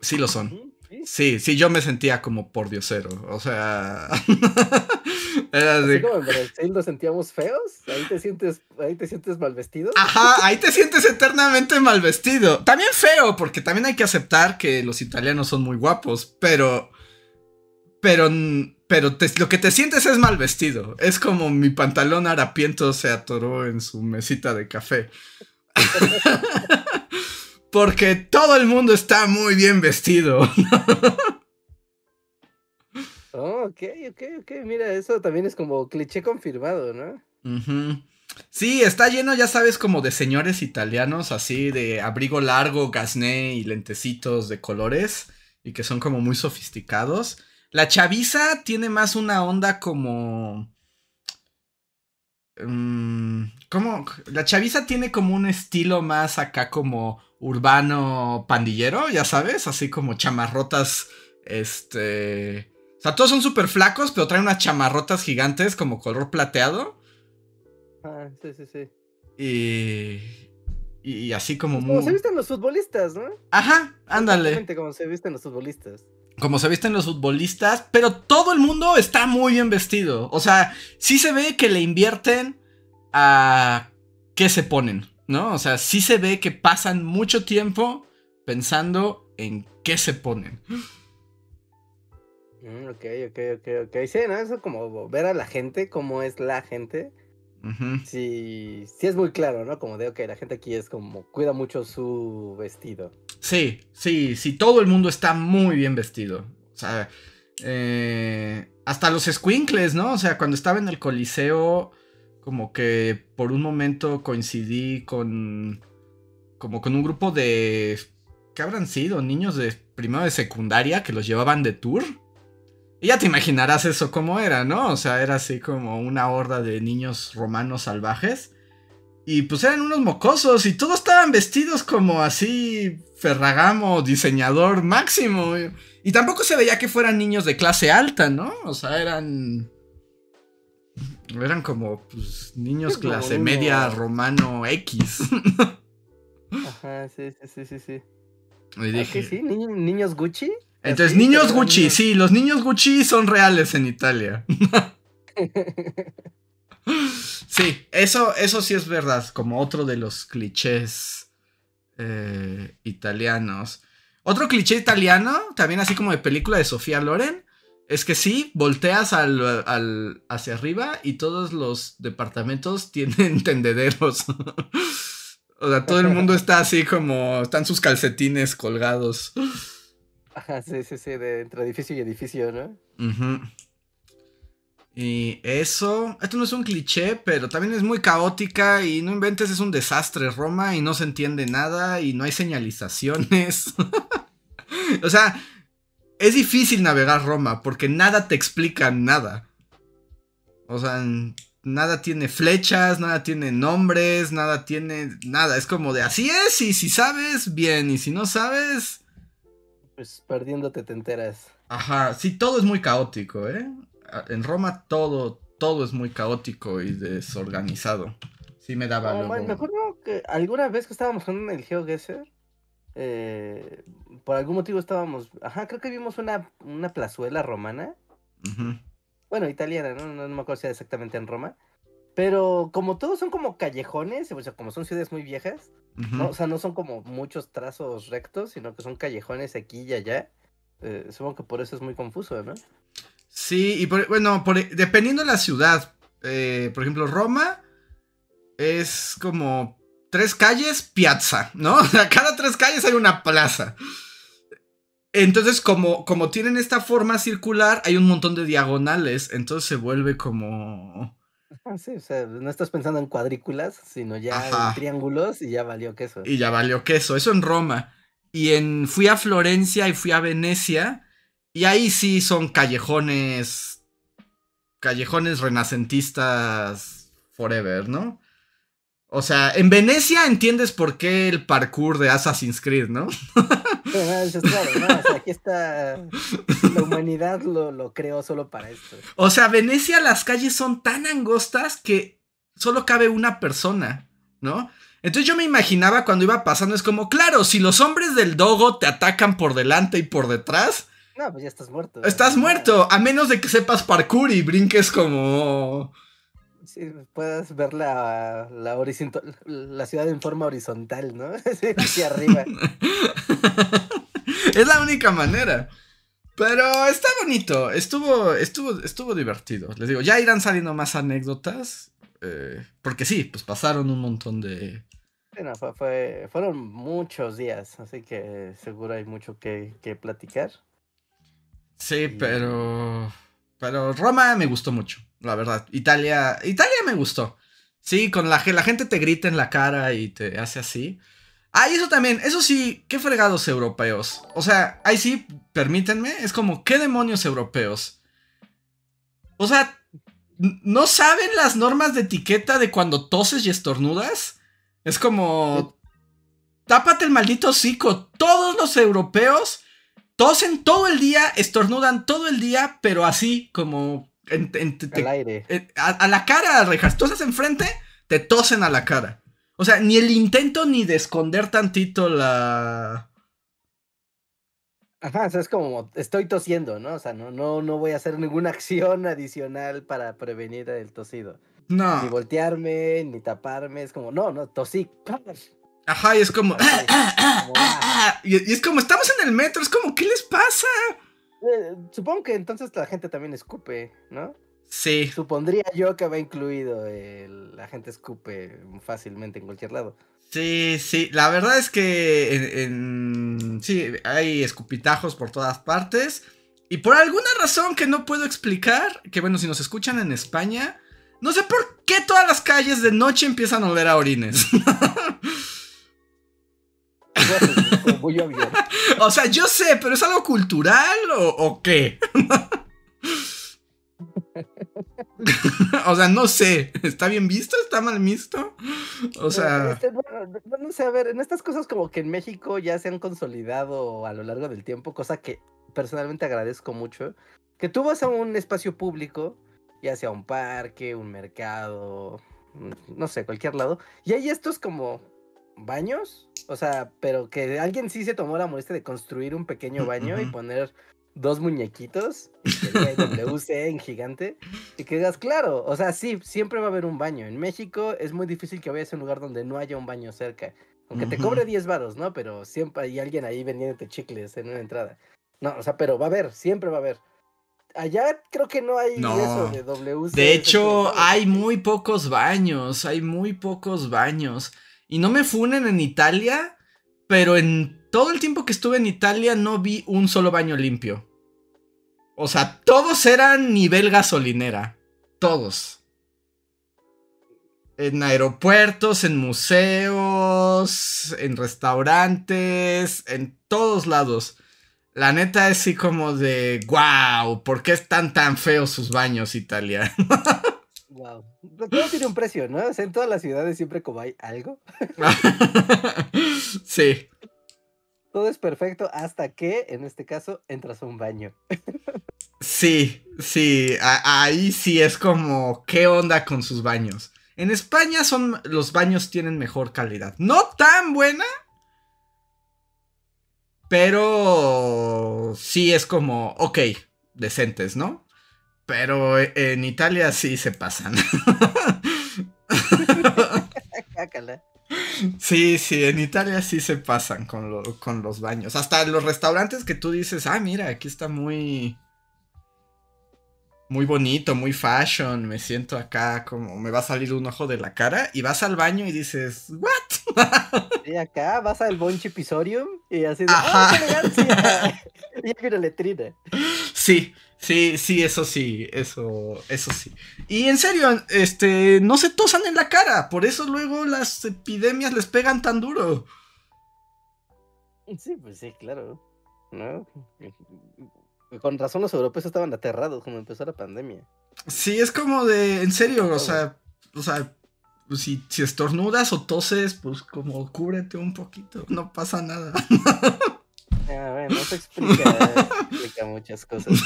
Sí lo son. Sí, sí, yo me sentía como por diosero. O sea. [laughs] Era así. como en Brasil nos sentíamos feos. Ahí te sientes, ahí te sientes mal vestido. Ajá, ahí te sientes eternamente mal vestido. También feo, porque también hay que aceptar que los italianos son muy guapos, pero. Pero. Pero lo que te sientes es mal vestido. Es como mi pantalón harapiento se atoró en su mesita de café. [laughs] [laughs] Porque todo el mundo está muy bien vestido. [laughs] oh, ok, ok, ok. Mira, eso también es como cliché confirmado, ¿no? Sí, está lleno, ya sabes, como de señores italianos, así de abrigo largo, gasné y lentecitos de colores, y que son como muy sofisticados. La chaviza tiene más una onda como... Mm, ¿Cómo? La chaviza tiene como un estilo más acá como urbano pandillero, ya sabes, así como chamarrotas, este, O sea, todos son súper flacos, pero traen unas chamarrotas gigantes como color plateado. Ah, sí, sí, sí. Y. Y así como muy. Como se visten los futbolistas, ¿no? Ajá, ándale. Como se visten los futbolistas. Como se visten los futbolistas, pero todo el mundo está muy bien vestido. O sea, sí se ve que le invierten a qué se ponen, ¿no? O sea, sí se ve que pasan mucho tiempo pensando en qué se ponen. Mm, ok, ok, ok, ok. Sí, ¿no? Eso como ver a la gente, cómo es la gente. Sí, sí es muy claro, ¿no? Como de, ok, la gente aquí es como, cuida mucho su vestido. Sí, sí, sí, todo el mundo está muy bien vestido. O sea, eh, hasta los squinkles, ¿no? O sea, cuando estaba en el Coliseo, como que por un momento coincidí con, como con un grupo de, ¿qué habrán sido? Niños de primero de secundaria que los llevaban de tour. Y ya te imaginarás eso cómo era, ¿no? O sea, era así como una horda de niños romanos salvajes. Y pues eran unos mocosos y todos estaban vestidos como así Ferragamo, diseñador máximo. Y tampoco se veía que fueran niños de clase alta, ¿no? O sea, eran... Eran como pues, niños clase media romano X. Ajá, sí, sí, sí, sí. Y dije... sí? ¿Niños Gucci? Entonces, niños Gucci, sí, los niños Gucci son reales en Italia. [laughs] sí, eso, eso sí es verdad, como otro de los clichés eh, italianos. Otro cliché italiano, también así como de película de Sofía Loren, es que sí, volteas al, hacia arriba y todos los departamentos [laughs] tienen tendederos. [laughs] o sea, todo el mundo está así como, están sus calcetines colgados. Ajá, sí, sí, sí, de entre edificio y edificio, ¿no? Y eso, esto no es un cliché, pero también es muy caótica y no inventes, es un desastre Roma y no se entiende nada y no hay señalizaciones. [laughs] o sea, es difícil navegar Roma porque nada te explica nada. O sea, nada tiene flechas, nada tiene nombres, nada tiene nada. Es como de así es y si sabes, bien, y si no sabes, pues perdiéndote te enteras. Ajá, sí, todo es muy caótico, ¿eh? En Roma todo, todo es muy caótico y desorganizado. Sí me daba no, Me acuerdo que alguna vez que estábamos en el GeoGuessr, eh, por algún motivo estábamos, ajá, creo que vimos una, una plazuela romana. Bueno, italiana, ¿no? ¿no? me acuerdo si era exactamente en Roma. Pero como todos son como callejones, o sea, como son ciudades muy viejas, ¿no? O sea, no son como muchos trazos rectos, sino que son callejones aquí y allá. Eh, supongo que por eso es muy confuso, ¿no? Sí, y bueno, dependiendo de la ciudad, eh, por ejemplo, Roma es como tres calles, piazza, ¿no? [laughs] O sea, cada tres calles hay una plaza. Entonces, como, como tienen esta forma circular, hay un montón de diagonales, entonces se vuelve como Ah, sí, o sea, no estás pensando en cuadrículas, sino ya en triángulos y ya valió queso. Y ya valió queso, eso en Roma. Y en fui a Florencia y fui a Venecia y ahí sí son callejones callejones renacentistas forever, ¿no? O sea, en Venecia entiendes por qué el parkour de Assassin's Creed, ¿no? [laughs] claro, ¿no? O sea, aquí está. La humanidad lo, lo creó solo para esto. O sea, Venecia, las calles son tan angostas que solo cabe una persona, ¿no? Entonces yo me imaginaba cuando iba pasando, es como, claro, si los hombres del dogo te atacan por delante y por detrás. No, pues ya estás muerto. Estás muerto, a menos de que sepas parkour y brinques como Sí, puedas ver la, la, la ciudad en forma horizontal, ¿no? [laughs] Hacia arriba. [laughs] es la única manera. Pero está bonito, estuvo, estuvo, estuvo divertido. Les digo, ya irán saliendo más anécdotas. Eh, porque sí, pues pasaron un montón de. fue, fueron muchos días, así que seguro hay mucho que, que platicar. Sí, pero. Pero Roma me gustó mucho la verdad. Italia, Italia me gustó. Sí, con la, la gente te grita en la cara y te hace así. Ah, y eso también, eso sí, qué fregados europeos. O sea, ahí sí, permítanme, es como, ¿qué demonios europeos? O sea, ¿no saben las normas de etiqueta de cuando toses y estornudas? Es como, tápate el maldito hocico. Todos los europeos tosen todo el día, estornudan todo el día, pero así como... En, Al aire. a, la cara, rejas. Tosas enfrente, te tosen a la cara. O sea, ni el intento ni de esconder tantito la... Ajá, o sea, es como estoy tosiendo, ¿no? O sea, no, no, no voy a hacer ninguna [laughs] acción adicional para prevenir el tosido. No. Ni voltearme, ni taparme, es como, no, no, tosí. Ajá, y es como. [laughs] y, es como, estamos en el metro, es como, ¿qué les pasa? Eh, supongo que entonces la gente también escupe, ¿no? Sí. Supondría yo que va incluido el, la gente escupe fácilmente en cualquier lado. Sí, sí, la verdad es que en, sí, hay escupitajos por todas partes. Y por alguna razón que no puedo explicar, que bueno, si nos escuchan en España, no sé por qué todas las calles de noche empiezan a oler a orines. [laughs] [laughs] o sea, yo sé, pero ¿es algo cultural o, qué? [laughs] o sea, no sé. ¿Está bien visto? ¿Está mal visto? O sea. Este, no sé, a ver, en estas cosas como que en México ya se han consolidado a lo largo del tiempo, cosa que personalmente agradezco mucho. Que tú vas a un espacio público, ya sea un parque, un mercado, no sé, cualquier lado, y hay estos como baños, o sea, pero que alguien sí se tomó la molestia de construir un pequeño baño y poner dos muñequitos y WC en gigante y que digas, claro, o sea, sí, siempre va a haber un baño. En México es muy difícil que vayas a un lugar donde no haya un baño cerca. Aunque te cobre 10 varos, ¿no? Pero siempre hay alguien ahí vendiéndote chicles en una entrada. No, o sea, pero va a haber, siempre va a haber. Allá creo que no hay eso de WC. De hecho, hay muy pocos baños, hay muy pocos baños. Y no me funen en Italia, pero en todo el tiempo que estuve en Italia no vi un solo baño limpio. O sea, todos eran nivel gasolinera. Todos. En aeropuertos, en museos, en restaurantes, en todos lados. La neta es así como de, wow, ¿por qué están tan feos sus baños, Italia? [laughs] wow. Todo tiene un precio, ¿no? O sea, en todas las ciudades siempre como hay algo. [laughs] sí. Todo es perfecto hasta que, en este caso, entras a un baño. sí, sí, ahí sí es como, ¿qué onda con sus baños? En España son, los baños tienen mejor calidad. No tan buena, pero sí es como, ok, decentes, ¿no? Pero en Italia sí se pasan. Sí, sí, en Italia sí se pasan con, con los baños. Hasta los restaurantes que tú dices, ah, mira, aquí está muy... Muy bonito, muy fashion. Me siento acá como me va a salir un ojo de la cara. Y vas al baño y dices, ¿what? [laughs] Y acá vas al Bonchi Pisorium y así de, ¡ah, qué elegancia! [laughs] [laughs] y hay una letrina. Sí, Sí, sí, eso sí, eso, eso sí. Y en serio, este, no se tosan en la cara, por eso luego las epidemias les pegan tan duro. Sí, pues sí, claro. Con razón los europeos estaban aterrados cuando empezó la pandemia. Sí, es como de, en serio, o sea, o sea, pues si, si estornudas o toses, pues como cúbrete un poquito, no pasa nada. [laughs] Ah, bueno, eso explica, [laughs] explica muchas cosas.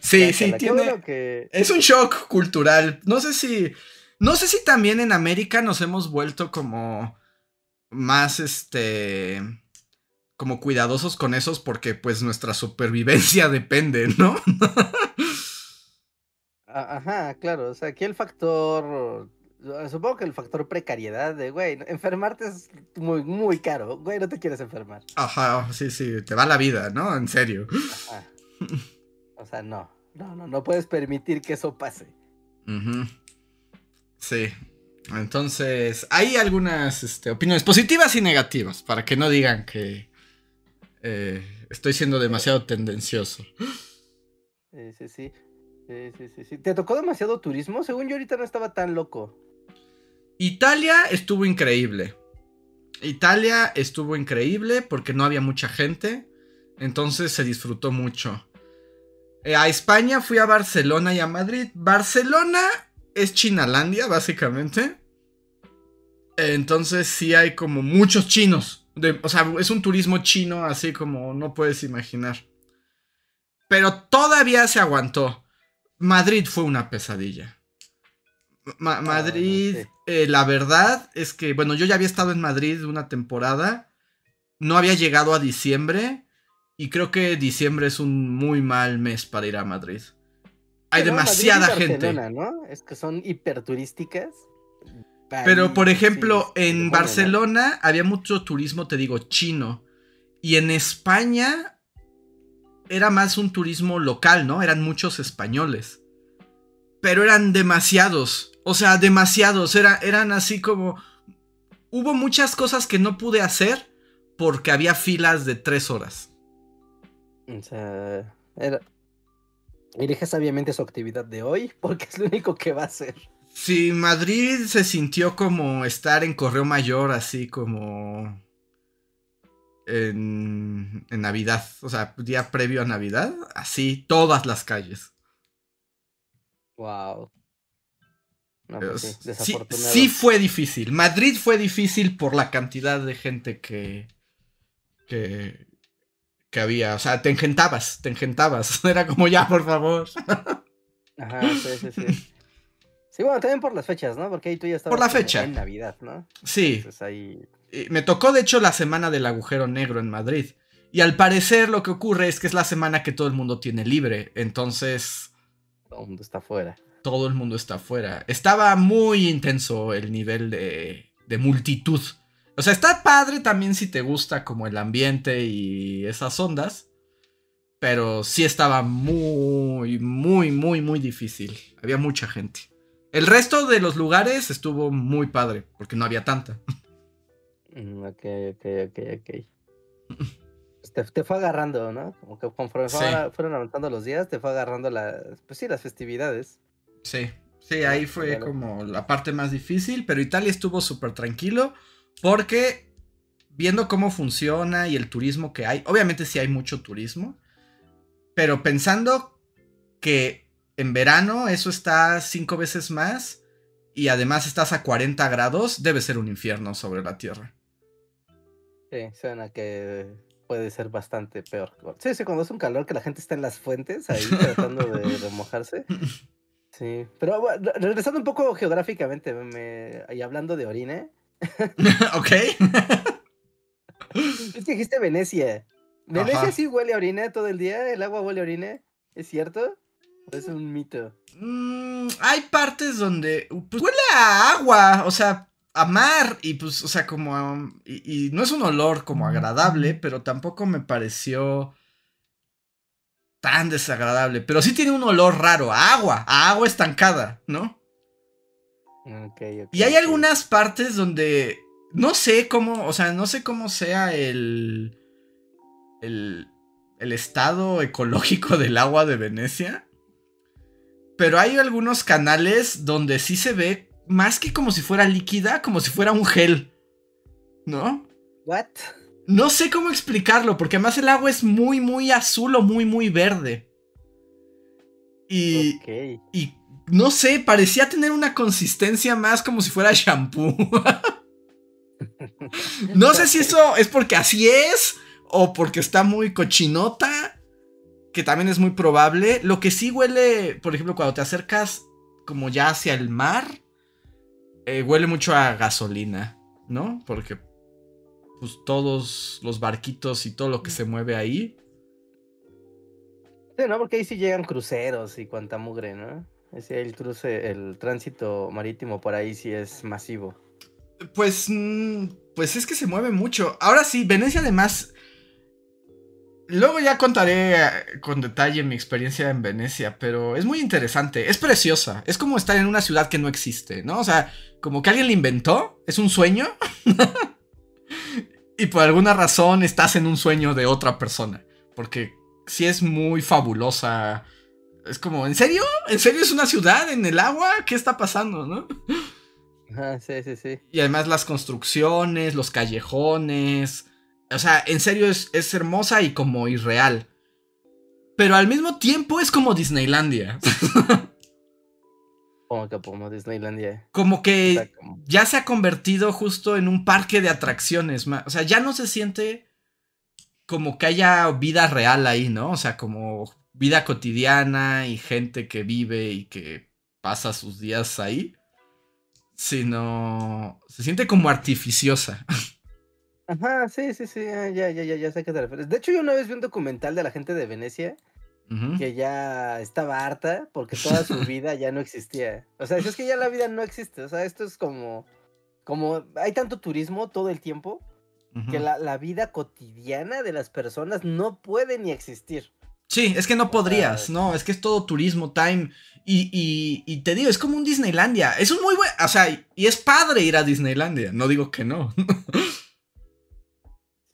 Sí, sí, tiene. Es un shock cultural. No sé si. No sé si también en América nos hemos vuelto como. Más este. Como cuidadosos con esos porque pues nuestra supervivencia [laughs] depende, ¿no? Ajá, claro. O sea, aquí el factor supongo que el factor precariedad de, güey, enfermarte es muy, muy caro. Güey, no te quieres enfermar. Ajá, sí, sí, te va la vida, ¿no? En serio. Ajá. O sea, no, no, no, no puedes permitir que eso pase. Sí. Entonces, hay algunas este, opiniones positivas y negativas para que no digan que eh, estoy siendo demasiado tendencioso. Sí, sí, sí. Sí, sí, sí, ¿Te tocó demasiado turismo? Según yo ahorita no estaba tan loco. Italia estuvo increíble. Italia estuvo increíble porque no había mucha gente. Entonces se disfrutó mucho. Eh, a España fui a Barcelona y a Madrid. Barcelona es Chinalandia, básicamente. Entonces sí hay como muchos chinos. o sea, es un turismo chino así como no puedes imaginar. Pero todavía se aguantó. Madrid fue una pesadilla. Ah, Madrid, eh, la verdad es que, bueno, yo ya había estado en Madrid una temporada. No había llegado a diciembre. Y creo que diciembre es un muy mal mes para ir a Madrid. Hay demasiada gente. ¿no? Es que son hiperturísticas. Pero, por ejemplo, en Barcelona había mucho turismo, te digo, chino. Y en España era más un turismo local, ¿no? Eran muchos españoles. Pero eran demasiados. O sea, demasiados. Era, eran así como... Hubo muchas cosas que no pude hacer porque había filas de tres horas. O sea, era... Dirige sabiamente su actividad de hoy porque es lo único que va a hacer. Sí, Madrid se sintió como estar en Correo Mayor, así como en, en Navidad, o sea, día previo a Navidad, así todas las calles. Wow. Pues sí, sí, fue difícil. Madrid fue difícil por la cantidad de gente que, que, que había. O sea, te engentabas, te engentabas. [laughs] Era como ya, por favor. Ajá, sí, sí, sí. Sí, bueno, también por las fechas, ¿no? Porque ahí tú ya estabas por la fecha. en Navidad, ¿no? Sí. ahí... Me tocó, de hecho, la semana del agujero negro en Madrid. Y al parecer lo que ocurre es que es la semana que todo el mundo tiene libre. Entonces... Todo el mundo está fuera. Todo el mundo está fuera. Estaba muy intenso el nivel de, de multitud. O sea, está padre también si te gusta como el ambiente y esas ondas. Pero sí estaba muy, muy, muy, muy difícil. Había mucha gente. El resto de los lugares estuvo muy padre, porque no había tanta. Mm, ok, ok, ok, ok. Pues te, fue agarrando, ¿no? Como que conforme fueron avanzando los días, te fue agarrando las, pues sí, las festividades. Sí, sí, ahí fue como la parte más difícil, pero Italia estuvo súper tranquilo porque viendo cómo funciona y el turismo que hay, obviamente sí hay mucho turismo, pero pensando que en verano eso está cinco veces más y además estás a 40 grados, debe ser un infierno sobre la Tierra. Sí, suena que puede ser bastante peor. Sí, sí, cuando es un calor que la gente está en las fuentes ahí [laughs] tratando de remojarse. [laughs] Sí, pero regresando un poco geográficamente y hablando de orine. [laughs] ok. [laughs] es que dijiste Venecia. ¿Venecia sí huele a orine todo el día? ¿El agua huele a orine? ¿Es cierto? Es un mito. Mm, hay partes donde pues, huele a agua, o sea, a mar, y pues, o sea, como. y, no es un olor como agradable, pero tampoco me pareció tan desagradable. Pero sí tiene un olor raro, a agua, a agua estancada, ¿no? y hay algunas partes donde no sé cómo, o sea, no sé cómo sea el, el, el estado ecológico [laughs] del agua de Venecia. Pero hay algunos canales donde sí se ve más que como si fuera líquida, como si fuera un gel. ¿No? ¿What? No sé cómo explicarlo, porque además el agua es muy, muy azul o muy, muy verde. Y. Y no sé, parecía tener una consistencia más como si fuera shampoo. [laughs] no sé si eso es porque así es o porque está muy cochinota que también es muy probable. Lo que sí huele, por ejemplo, cuando te acercas como ya hacia el mar, eh, huele mucho a gasolina, ¿no? Porque pues todos los barquitos y todo lo que se mueve ahí. Sí, ¿no? Porque ahí sí llegan cruceros y cuanta mugre, ¿no? Ese, el cruce, el tránsito marítimo por ahí sí es masivo. Pues, mm, pues es que se mueve mucho. Ahora sí, Venecia además Luego ya contaré eh, con detalle mi experiencia en Venecia, pero es muy interesante, es preciosa, es como estar en una ciudad que no existe, ¿no? O sea, como que alguien la inventó, es un sueño, [laughs] y por alguna razón estás en un sueño de otra persona, porque si es muy fabulosa, es como, ¿en serio? ¿En serio es una ciudad en el agua? ¿Qué está pasando, no? sí, sí, sí. Y además las construcciones, los callejones o sea, en serio es, hermosa y como irreal. Pero al mismo tiempo es como Disneylandia. [laughs] Como que como Disneylandia. Como que ya se ha convertido justo en un parque de atracciones. O sea, ya no se siente como que haya vida real ahí, ¿no? O sea, como vida cotidiana y gente que vive y que pasa sus días ahí. Sino. Se siente como artificiosa. [laughs] Ajá, sí, sí, sí, ya, ya, ya, ya sé a qué te refieres. De hecho, yo una vez vi un documental de la gente de Venecia que ya estaba harta porque toda su [laughs] vida ya no existía. O sea, es que ya la vida no existe. O sea, esto es como, como hay tanto turismo todo el tiempo que la, la, vida cotidiana de las personas no puede ni existir. Sí, es que no podrías, no, es que es todo turismo time. Y, y, y, te digo, es como un Disneylandia. Es un muy buen, o sea, y es padre ir a Disneylandia, no digo que no. [laughs]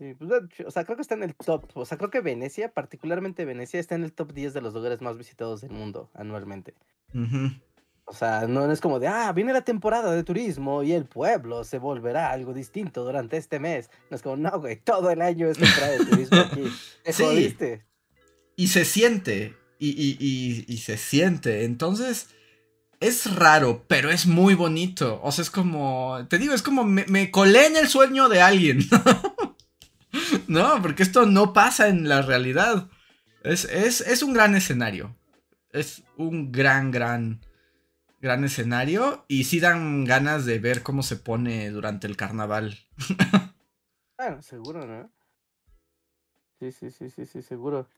Sí, pues, o sea, creo que está en el top. O sea, creo que Venecia, particularmente Venecia, está en el top 10 de los lugares más visitados del mundo anualmente. O sea, no es como de, ah, viene la temporada de turismo y el pueblo se volverá algo distinto durante este mes. No es como, no, güey, todo el año es temporada de turismo aquí. [laughs] Te sí. Y se siente, y, y, y, se siente. Entonces, es raro, pero es muy bonito. O sea, es como, te digo, es como me, me colé en el sueño de alguien. [laughs] [laughs] no, porque esto no pasa en la realidad. Es, es, un gran escenario. Es un gran, gran, gran escenario. Y sí dan ganas de ver cómo se pone durante el carnaval. [laughs] ah, seguro, ¿no? Sí, sí, sí, sí, sí, seguro.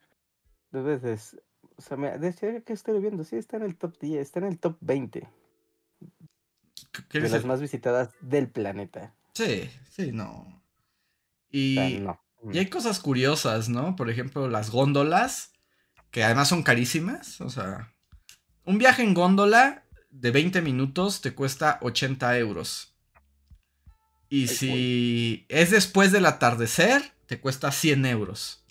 De veces. O sea, me, de que estoy viendo, sí, está en el top 10, está en el top 20. De las más visitadas del planeta. Sí, sí, no. Y, y hay cosas curiosas, ¿no? Por ejemplo, las góndolas, que además son carísimas. O sea, un viaje en góndola de 20 minutos te cuesta 80 euros. Y si es después del atardecer, te cuesta 100 euros.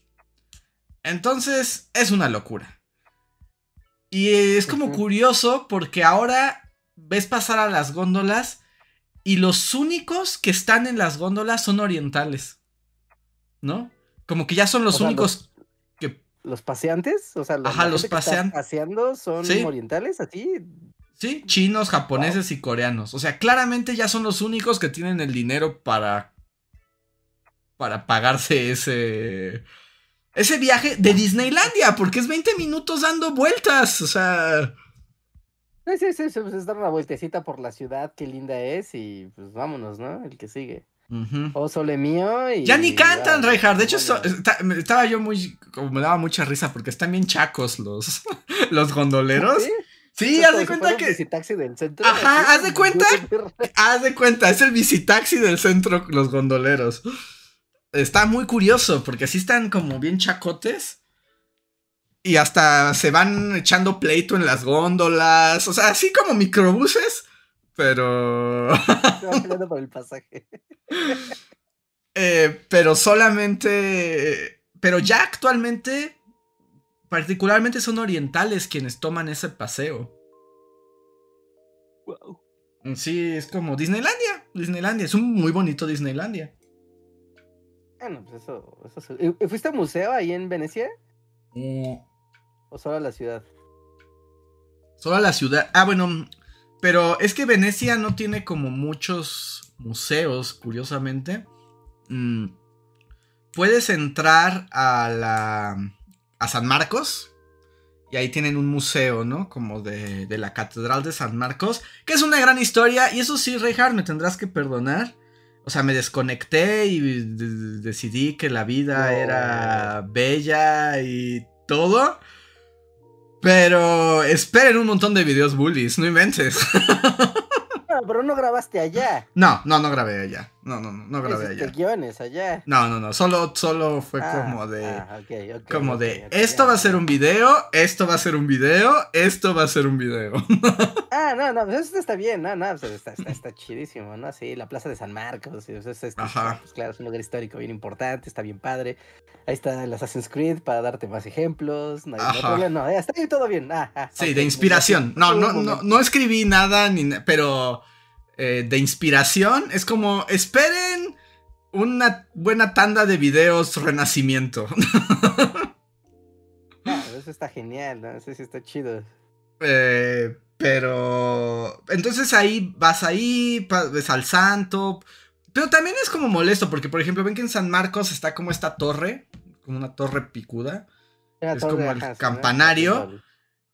Entonces, es una locura. Y es como curioso porque ahora ves pasar a las góndolas y los únicos que están en las góndolas son orientales. ¿No? Como que ya son los únicos que... ¿Los paseantes? O sea, los, Ajá, los paseantes. paseando son orientales, así. Sí, chinos, japoneses y coreanos. O sea, claramente ya son los únicos que tienen el dinero para. para pagarse ese. ese viaje de Disneylandia, porque es 20 minutos dando vueltas. O sea. Sí, sí, sí, pues es dar una vueltecita por la ciudad, qué linda es, y pues vámonos, ¿no? El que sigue. O sole mío y... Ya ni cantan, Reinhardt. De hecho, estaba yo muy... Como me daba mucha risa porque están bien chacos los, [laughs] los gondoleros. Sí, haz de cuenta que. Visitaxi del centro. Ajá, haz de cuenta. haz de cuenta, es el visitaxi del centro, los gondoleros. Está muy curioso porque así están como bien chacotes. Y hasta se van echando pleito en las góndolas. O sea, así como microbuses. Pero. por el pasaje. [laughs] Eh, pero solamente. Pero ya actualmente. Particularmente son orientales quienes toman ese paseo. Wow. Sí, es como Disneylandia. Disneylandia. Es un muy bonito Disneylandia. Bueno, pues eso. eso ¿Fuiste a museo ahí en Venecia? Eh. ¿O solo a la ciudad? Solo a la ciudad. Ah, bueno, pero es que Venecia no tiene como muchos museos, curiosamente. Mm, puedes entrar a la. a San Marcos. Y ahí tienen un museo, ¿no? Como de, de la Catedral de San Marcos. Que es una gran historia. Y eso sí, Reinhardt, me tendrás que perdonar. O sea, me desconecté y decidí que la vida era bella y todo. Pero esperen un montón de videos bullies, no inventes. [laughs] pero no grabaste allá. No, no, no grabé allá. No, no, no, no grabé allá. guiones allá. No, no, no. Solo, solo fue ah, como de. Ah, como de. esto va a ser un video, esto va a ser un video, esto va a ser un video. [laughs] ah, no, no, pues eso está bien, no, no, pues está, está, está chidísimo, ¿no? Sí, la plaza de San Marcos. Ajá. Pues claro, es un lugar histórico bien importante, está bien padre. Ahí está el Assassin's Creed para darte más ejemplos. No, hay, no, está bien, todo bien. Ah, sí, de inspiración. No, no, no, no escribí nada, ni, pero eh, de inspiración. Es como, esperen una buena tanda de videos renacimiento. [laughs] Ah, eso está genial, ¿no? Eso sí está chido. Eh, Pero. Entonces ahí vas ahí, ves al santo. Pero también es como molesto, porque por ejemplo, ven que en San Marcos está como esta torre, como una torre picuda. es como el campanario.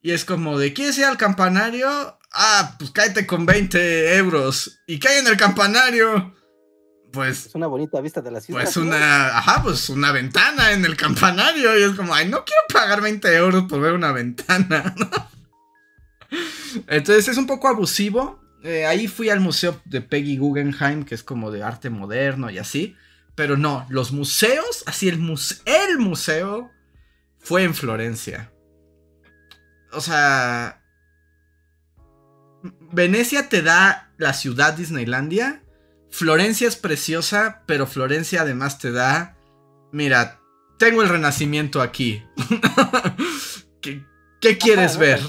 Y es como de, ¿quieres ir al campanario? Ah, pues cállate con 20 euros. ¿Y qué hay en el campanario? Pues. Es una bonita vista de la ciudad. Pues una. Ajá, pues una ventana en el campanario. Y es como, ay, no quiero pagar 20 euros por ver una ventana. [laughs] Entonces es un poco abusivo. Eh, ahí fui al museo de Peggy Guggenheim, que es como de arte moderno y así. Pero no, los museos, así el, el museo fue en Florencia. O sea, Venecia te da la ciudad Disneylandia. Florencia es preciosa, pero Florencia además te da... Mira, tengo el renacimiento aquí. [laughs] ¿Qué, quieres ver? [laughs]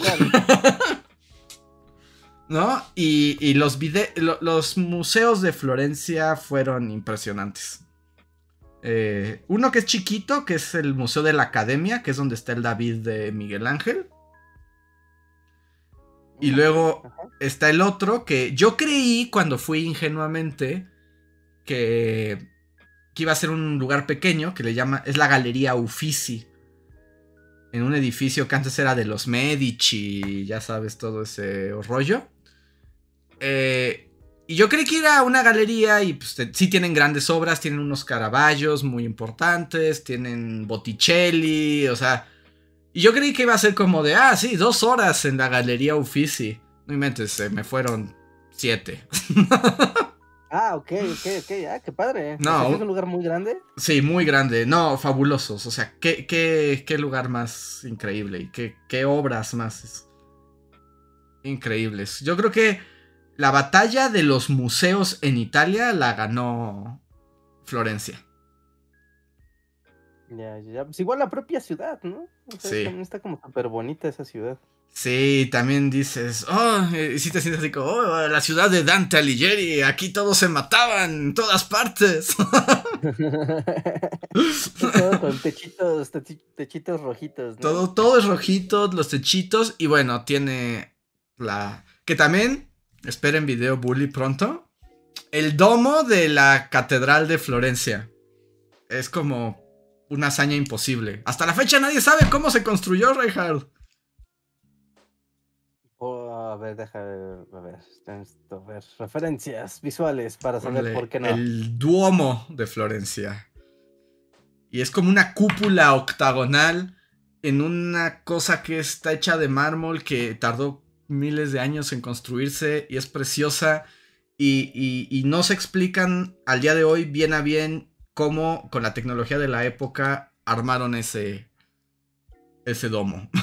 ¿No? Y, los, los museos de Florencia fueron impresionantes. Eh, uno que es chiquito, que es el Museo de la Academia, que es donde está el David de Miguel Ángel. Y luego está el otro que yo creí cuando fui ingenuamente que, que, iba a ser un lugar pequeño que le llama, es la Galería Uffizi. En un edificio que antes era de los Medici, ya sabes, todo ese rollo. Eh, y yo creí que era una galería y pues sí tienen grandes obras, tienen unos caraballos muy importantes, tienen Botticelli, o sea, y yo creí que iba a ser como de, ah, sí, dos horas en la Galería Uffizi. No inventes, se me fueron siete. [laughs] ah, ok, ok, ok, ah, qué padre. No. ¿Es un lugar muy grande? Sí, muy grande. No, fabulosos. O sea, qué, qué, qué lugar más increíble y qué, qué obras más increíbles. Yo creo que la batalla de los museos en Italia la ganó Florencia. Ya, ya, pues igual la propia ciudad, ¿no? sí. está como súper bonita esa ciudad. Sí, también dices, oh, y si te sientes así como, oh, la ciudad de Dante Alighieri, aquí todos se mataban, en todas partes. [laughs] todo con techitos, techitos rojitos. ¿no? Todo, todo es rojito, los techitos, y bueno, tiene la... Que también, esperen video bully pronto, el domo de la Catedral de Florencia. Es como una hazaña imposible. Hasta la fecha nadie sabe cómo se construyó, Reinhardt. Oh, a ver, deja a ver, a ver, referencias visuales para saber por qué no. El Duomo de Florencia. Y es como una cúpula octagonal en una cosa que está hecha de mármol que tardó miles de años en construirse y es preciosa y, y no se explican al día de hoy bien a bien cómo con la tecnología de la época armaron ese, ese domo. [laughs]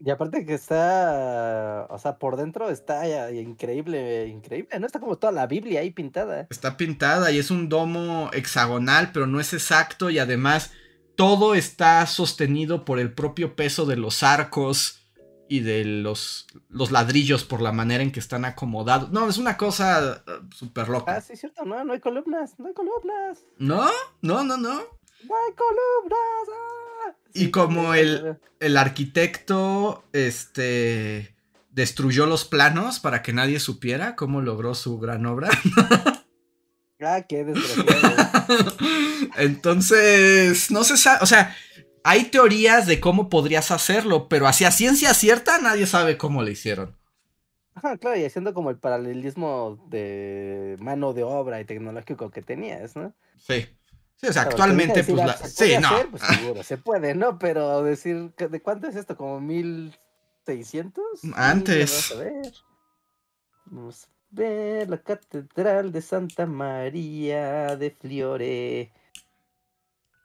Y aparte que está, o sea, por dentro está increíble, increíble, ¿no? Está como toda la Biblia ahí pintada. Está pintada y es un domo hexagonal, pero no es exacto y además todo está sostenido por el propio peso de los arcos y de los, los ladrillos por la manera en que están acomodados. No, es una cosa uh, súper loca. Ah, sí, es cierto, no, no hay columnas, no hay columnas. ¿No? No, no, no. No hay columnas. Ah. y como el, el arquitecto, este, destruyó los planos para que nadie supiera cómo logró su gran obra. ah, qué [laughs] desgraciado. Entonces, no se sabe, o sea, hay teorías de cómo podrías hacerlo, pero hacia ciencia cierta nadie sabe cómo lo hicieron. Ajá, claro, y haciendo como el paralelismo de mano de obra y tecnológico que tenías, ¿no? Sí. Sí, o sea, actualmente, pues, la... sí, no. pues [laughs] seguro, se puede, ¿no? Pero decir, ¿de cuánto es esto? ¿Como 1600? Antes. Vamos a ver. Vamos a ver la Catedral de Santa María de Fiore.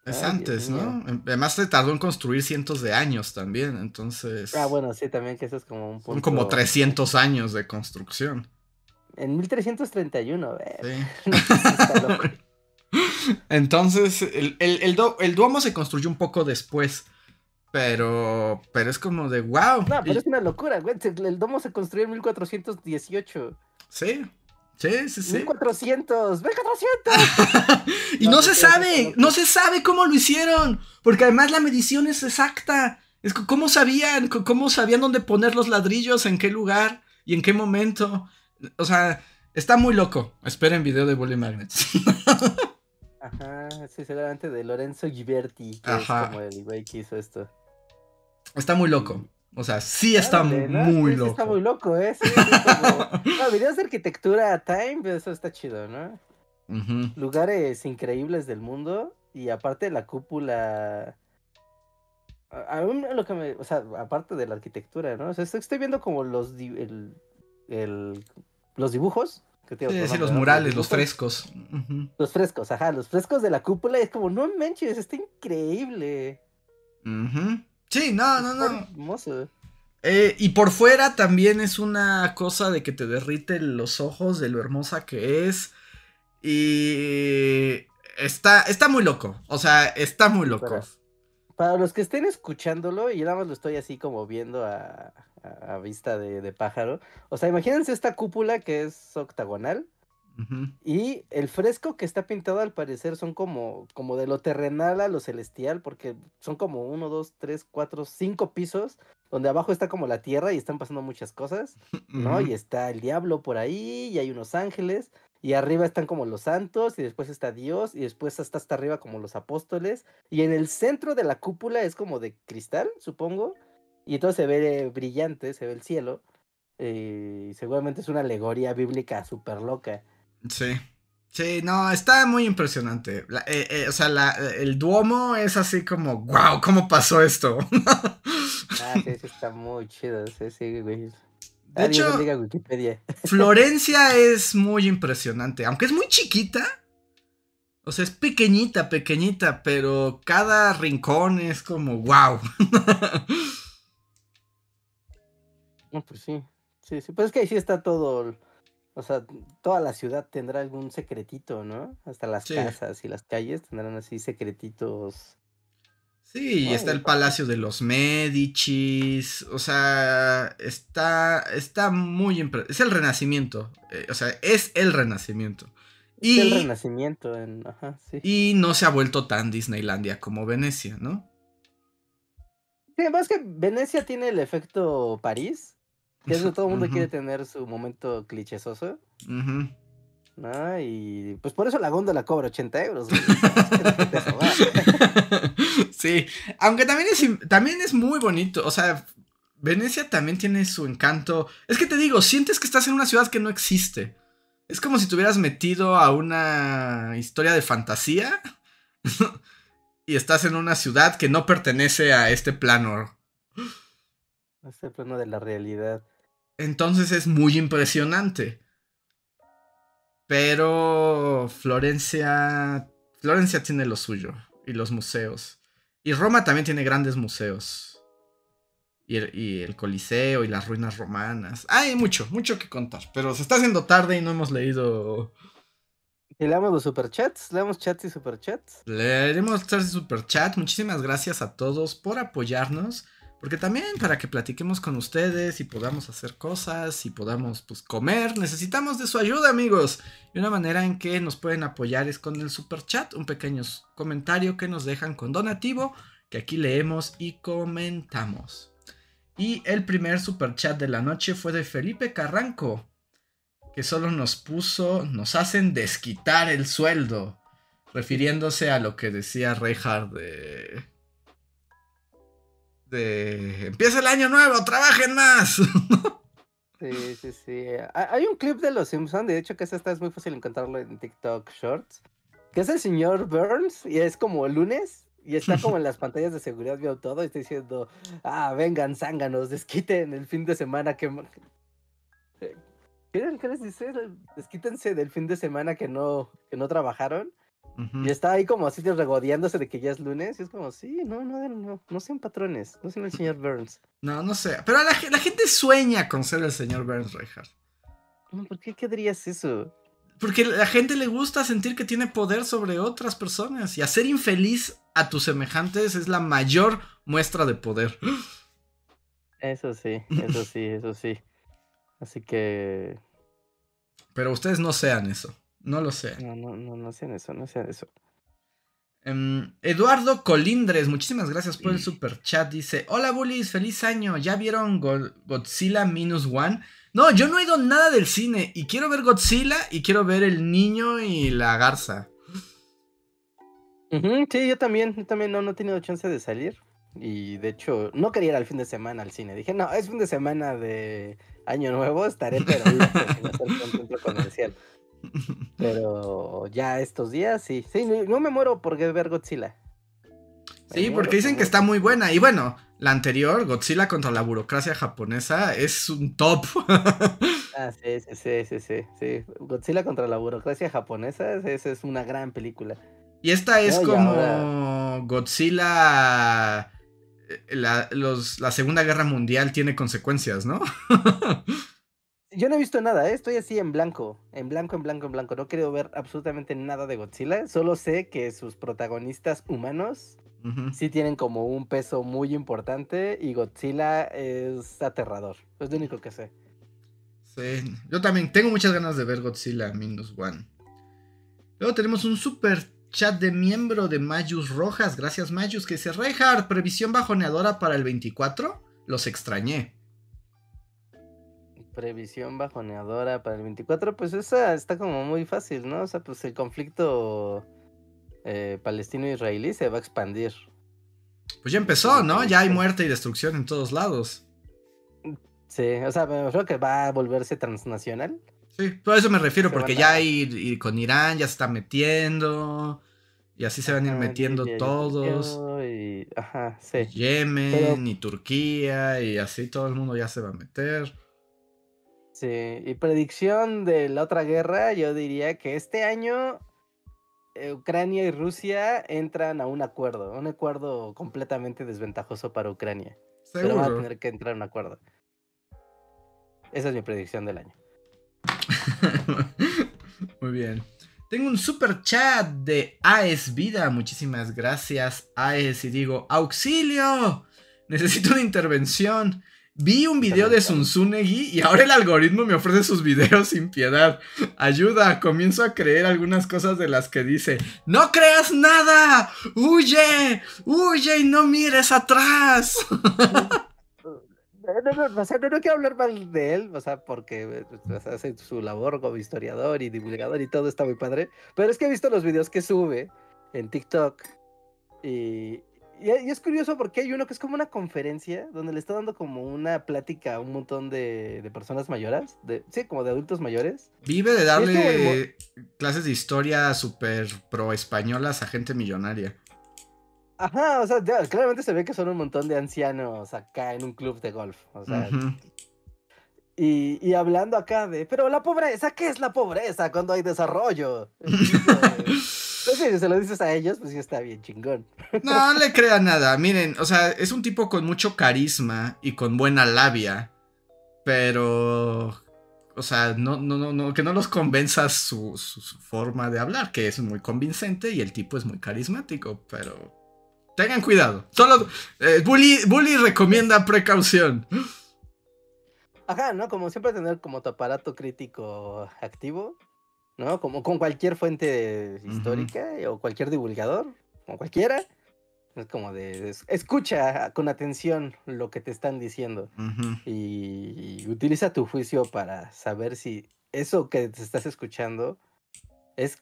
Es antes, ¿no? Además se tardó en construir cientos de años también, entonces... Ah, bueno, sí, también que eso es como un punto... Son como 300 años de construcción. En 1331, ¿eh? Sí. [laughs] [laughs] entonces, el, el, Duomo se construyó un poco después, pero, pero es como de wow. No, pero es una locura, güey. El Duomo se construyó en 1418. Sí, Sí, sí, sí. 1400, 1400. [laughs] y no, se sabe, no se sabe cómo lo hicieron, porque además la medición es exacta. Es cómo sabían, cómo sabían dónde poner los ladrillos, en qué lugar y en qué momento. O sea, está muy loco. Esperen video de Bully Magnets. [laughs] Ajá, sí, seguramente de Lorenzo Ghiberti, que es como el güey que hizo esto. Está muy loco. O sea, sí está muy loco. está muy loco, ¿eh? Sí, como... [laughs] no, videos de arquitectura time, pues, eso está chido, ¿no? Lugares increíbles del mundo y aparte la cúpula... Aún lo que me... O sea, aparte de la arquitectura, ¿no? O sea, estoy viendo como los... El, el, los dibujos sí, los murales, los, frescos. Los frescos, ajá, los frescos de la cúpula. Es como, no manches, está increíble. Sí, no, no, no. Hermoso. Eh, y por fuera también es una cosa de que te derrite los ojos de lo hermosa que es. Y está, está muy loco. O sea, está muy loco. Para, los que estén escuchándolo, y nada más lo estoy así como viendo a, a, vista de, pájaro. O sea, imagínense esta cúpula que es octagonal. Y el fresco que está pintado al parecer son como, como de lo terrenal a lo celestial, porque son como uno, dos, tres, cuatro, cinco pisos, donde abajo está como la tierra y están pasando muchas cosas, [laughs] ¿no? Y está el diablo por ahí, y hay unos ángeles, y arriba están como los santos, y después está Dios, y después está hasta arriba como los apóstoles, y en el centro de la cúpula es como de cristal, supongo, y entonces se ve brillante, se ve el cielo. Eh, y seguramente es una alegoría bíblica súper loca. Sí. Sí, no, está muy impresionante. Eh, eh, o sea, el Duomo es así como, wow, ¿cómo pasó esto? [laughs] ah, sí, sí, está muy chido. Sí, sí, güey. De hecho, [laughs] Florencia es muy impresionante, aunque es muy chiquita. O sea, es pequeñita, pequeñita, pero cada rincón es como, wow. [laughs] No, pues sí. Sí, sí. Pues es que ahí sí está todo. O sea, toda la ciudad tendrá algún secretito, ¿no? Hasta las casas y las calles tendrán así secretitos. Sí, y está el Palacio de los Medicis. O sea, está, está muy... Es el renacimiento. Eh, o sea, es el renacimiento. Y, el renacimiento. En... Ajá, sí. Y no se ha vuelto tan Disneylandia como Venecia, ¿no? Sí, además que Venecia tiene el efecto París. Que eso [laughs] todo el mundo quiere tener su momento clichesoso. Y pues por eso la góndola cobra 80 euros. [laughs] [laughs] sí, aunque también es, también es muy bonito. O sea, Venecia también tiene su encanto. Es que te digo, sientes que estás en una ciudad que no existe. Es como si te hubieras metido a una historia de fantasía y estás en una ciudad que no pertenece a este plano. Este plano de la realidad. Entonces es muy impresionante. Pero Florencia. Florencia tiene lo suyo. Y los museos. Y Roma también tiene grandes museos. Y el, Coliseo y las ruinas romanas. Hay mucho, mucho que contar. Pero se está haciendo tarde y no hemos leído. ¿Y leamos los superchats? ¿Leamos chats y superchats? Leeremos chats y superchats. Muchísimas gracias a todos por apoyarnos. Porque también para que platiquemos con ustedes y podamos hacer cosas y podamos pues comer, necesitamos de su ayuda amigos. Y una manera en que nos pueden apoyar es con el super chat, un pequeño comentario que nos dejan con donativo que aquí leemos y comentamos. Y el primer super chat de la noche fue de Felipe Carranco, que solo nos puso, nos hacen desquitar el sueldo, refiriéndose a lo que decía Reinhardt de este, empieza el año nuevo, trabajen más. [laughs] Sí, sí, sí. Hay un clip de Los Simpsons, de hecho que esta es muy fácil encontrarlo en TikTok Shorts, que es el señor Burns y es como el lunes y está como en las pantallas de seguridad, veo todo y está diciendo, ah, vengan, zánganos, desquiten el fin de semana que... ¿Qué, les dice? Desquítense del fin de semana que no, que no trabajaron. Y está ahí como así regodeándose de que ya es lunes. Y es como, sí, no, no, no, no sean patrones, no sean el señor Burns. [laughs] No, no sé. Pero la, la gente sueña con ser el señor Burns, Reinhardt. ¿Por qué querrías eso? Porque la gente le gusta sentir que tiene poder sobre otras personas. Y hacer infeliz a tus semejantes es la mayor muestra de poder. Eso sí, eso [laughs] sí, eso sí. Así que. Pero ustedes no sean eso. No lo sé. No, no, no, no sean eso, no sean eso. Em, Eduardo Colindres, muchísimas gracias por el super chat. Dice: Hola bullies, feliz año. ¿Ya vieron Godzilla Minus One? No, yo no he ido nada del cine y quiero ver Godzilla y quiero ver el niño y la garza. sí, yo también, yo también no, no he tenido chance de salir. Y de hecho, no quería ir al fin de semana al cine. Dije, no, es fin de semana de Año Nuevo, estaré pero [laughs] comercial. [laughs] Pero ya estos días, sí. Sí, no, me muero por ver Godzilla. sí, porque dicen que está muy buena. Y bueno, la anterior, Godzilla contra la burocracia japonesa, es un top. [laughs] ah, sí, sí, sí, sí, sí, Godzilla contra la burocracia japonesa, esa es una gran película. Y esta es como Godzilla. Eh, la, la Segunda Guerra Mundial tiene consecuencias, ¿no? [laughs] Yo no he visto nada, ¿eh? estoy así en blanco, en blanco, en blanco, en blanco. No quiero ver absolutamente nada de Godzilla. Solo sé que sus protagonistas humanos sí tienen como un peso muy importante y Godzilla es aterrador. Es lo único que sé. Sí, yo también tengo muchas ganas de ver Godzilla Minus One. Luego tenemos un super chat de miembro de Mayus Rojas. Gracias, Mayus. Que dice: Reinhardt, previsión bajoneadora para el 24. Los extrañé. Previsión bajoneadora para el 24, pues esa está como muy fácil, ¿no? O sea, pues el conflicto eh, palestino-israelí se va a expandir. Pues ya empezó, ¿no? Ya hay muerte y destrucción en todos lados. Sí, o sea, me creo que va a volverse transnacional. Sí, por eso me refiero, porque ya hay, con Irán ya se está metiendo. Y así se van a ir metiendo todos. Y, ajá, sí. Yemen y Turquía y así todo el mundo ya se va a meter. Sí, y predicción de la otra guerra, yo diría que este año eh, Ucrania y Rusia entran a un acuerdo, un acuerdo completamente desventajoso para Ucrania. Pero van a tener que entrar a un acuerdo. Esa es mi predicción del año. [laughs] Muy bien. Tengo un super chat de AES Vida. Muchísimas gracias, AES. Y digo, ¡auxilio! Necesito una intervención. Vi un video de Sunsunegi y ahora el algoritmo me ofrece sus videos sin piedad. Ayuda, comienzo a creer algunas cosas de las que dice. ¡No creas nada! ¡Huye! ¡Huye y no mires atrás! No, no, o sea, no, quiero hablar mal de él, o sea, porque hace su labor como historiador y divulgador y todo está muy padre. Pero es que he visto los videos que sube en TikTok y, y, es curioso porque hay uno que es como una conferencia donde le está dando como una plática a un montón de, personas mayores, de, sí, como de adultos mayores. Vive de darle clases de historia súper pro españolas a gente millonaria. Ajá, o sea, claramente se ve que son un montón de ancianos acá en un club de golf. O sea, y, y, hablando acá de, pero la pobreza, ¿qué es la pobreza cuando hay desarrollo? [laughs] [laughs] Pues si se lo dices a ellos, pues sí está bien chingón. No, no le crea nada. Miren, o sea, es un tipo con mucho carisma y con buena labia. Pero. O sea, no, no, no, no que no los convenza su, su, forma de hablar, que es muy convincente y el tipo es muy carismático, pero. Tengan cuidado. Solo. Eh, bully, bully recomienda precaución. Ajá, ¿no? Como siempre tener como tu aparato crítico activo. ¿No? Como con cualquier fuente histórica o cualquier divulgador, o cualquiera. Es como de, escucha con atención lo que te están diciendo y, utiliza tu juicio para saber si eso que te estás escuchando es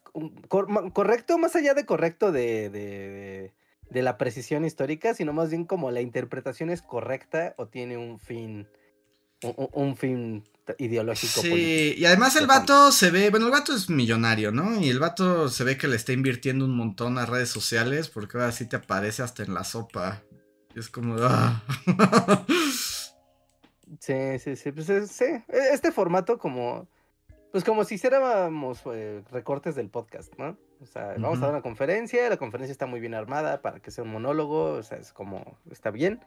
correcto, más allá de correcto de, de, de, la precisión histórica, sino más bien como la interpretación es correcta o tiene un fin, un fin ideológico. Sí, y además el vato se ve, bueno, el vato es millonario, ¿no? Y el vato se ve que le está invirtiendo un montón a redes sociales porque ahora sí te aparece hasta en la sopa. Y es como... ¡ah! Sí, sí, sí, pues sí. E, este formato como... Pues como si hiciéramos eh, recortes del podcast, ¿no? O sea, vamos a dar una conferencia, la conferencia está muy bien armada para que sea un monólogo, o sea, es como, está bien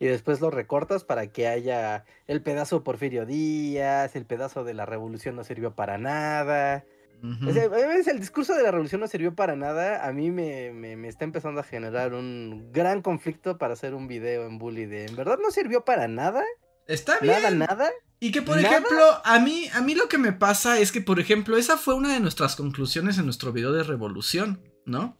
y después lo recortas para que haya el pedazo Porfirio Díaz, el pedazo de la revolución no sirvió para nada. el discurso de la revolución no sirvió para nada. A mí me, me, está empezando a generar un gran conflicto para hacer un video en Bully de ¿en verdad no sirvió para nada? Está bien. Nada, nada. Y que, por ejemplo, a mí, a mí lo que me pasa es que, por ejemplo, esa fue una de nuestras conclusiones en nuestro video de revolución, ¿no?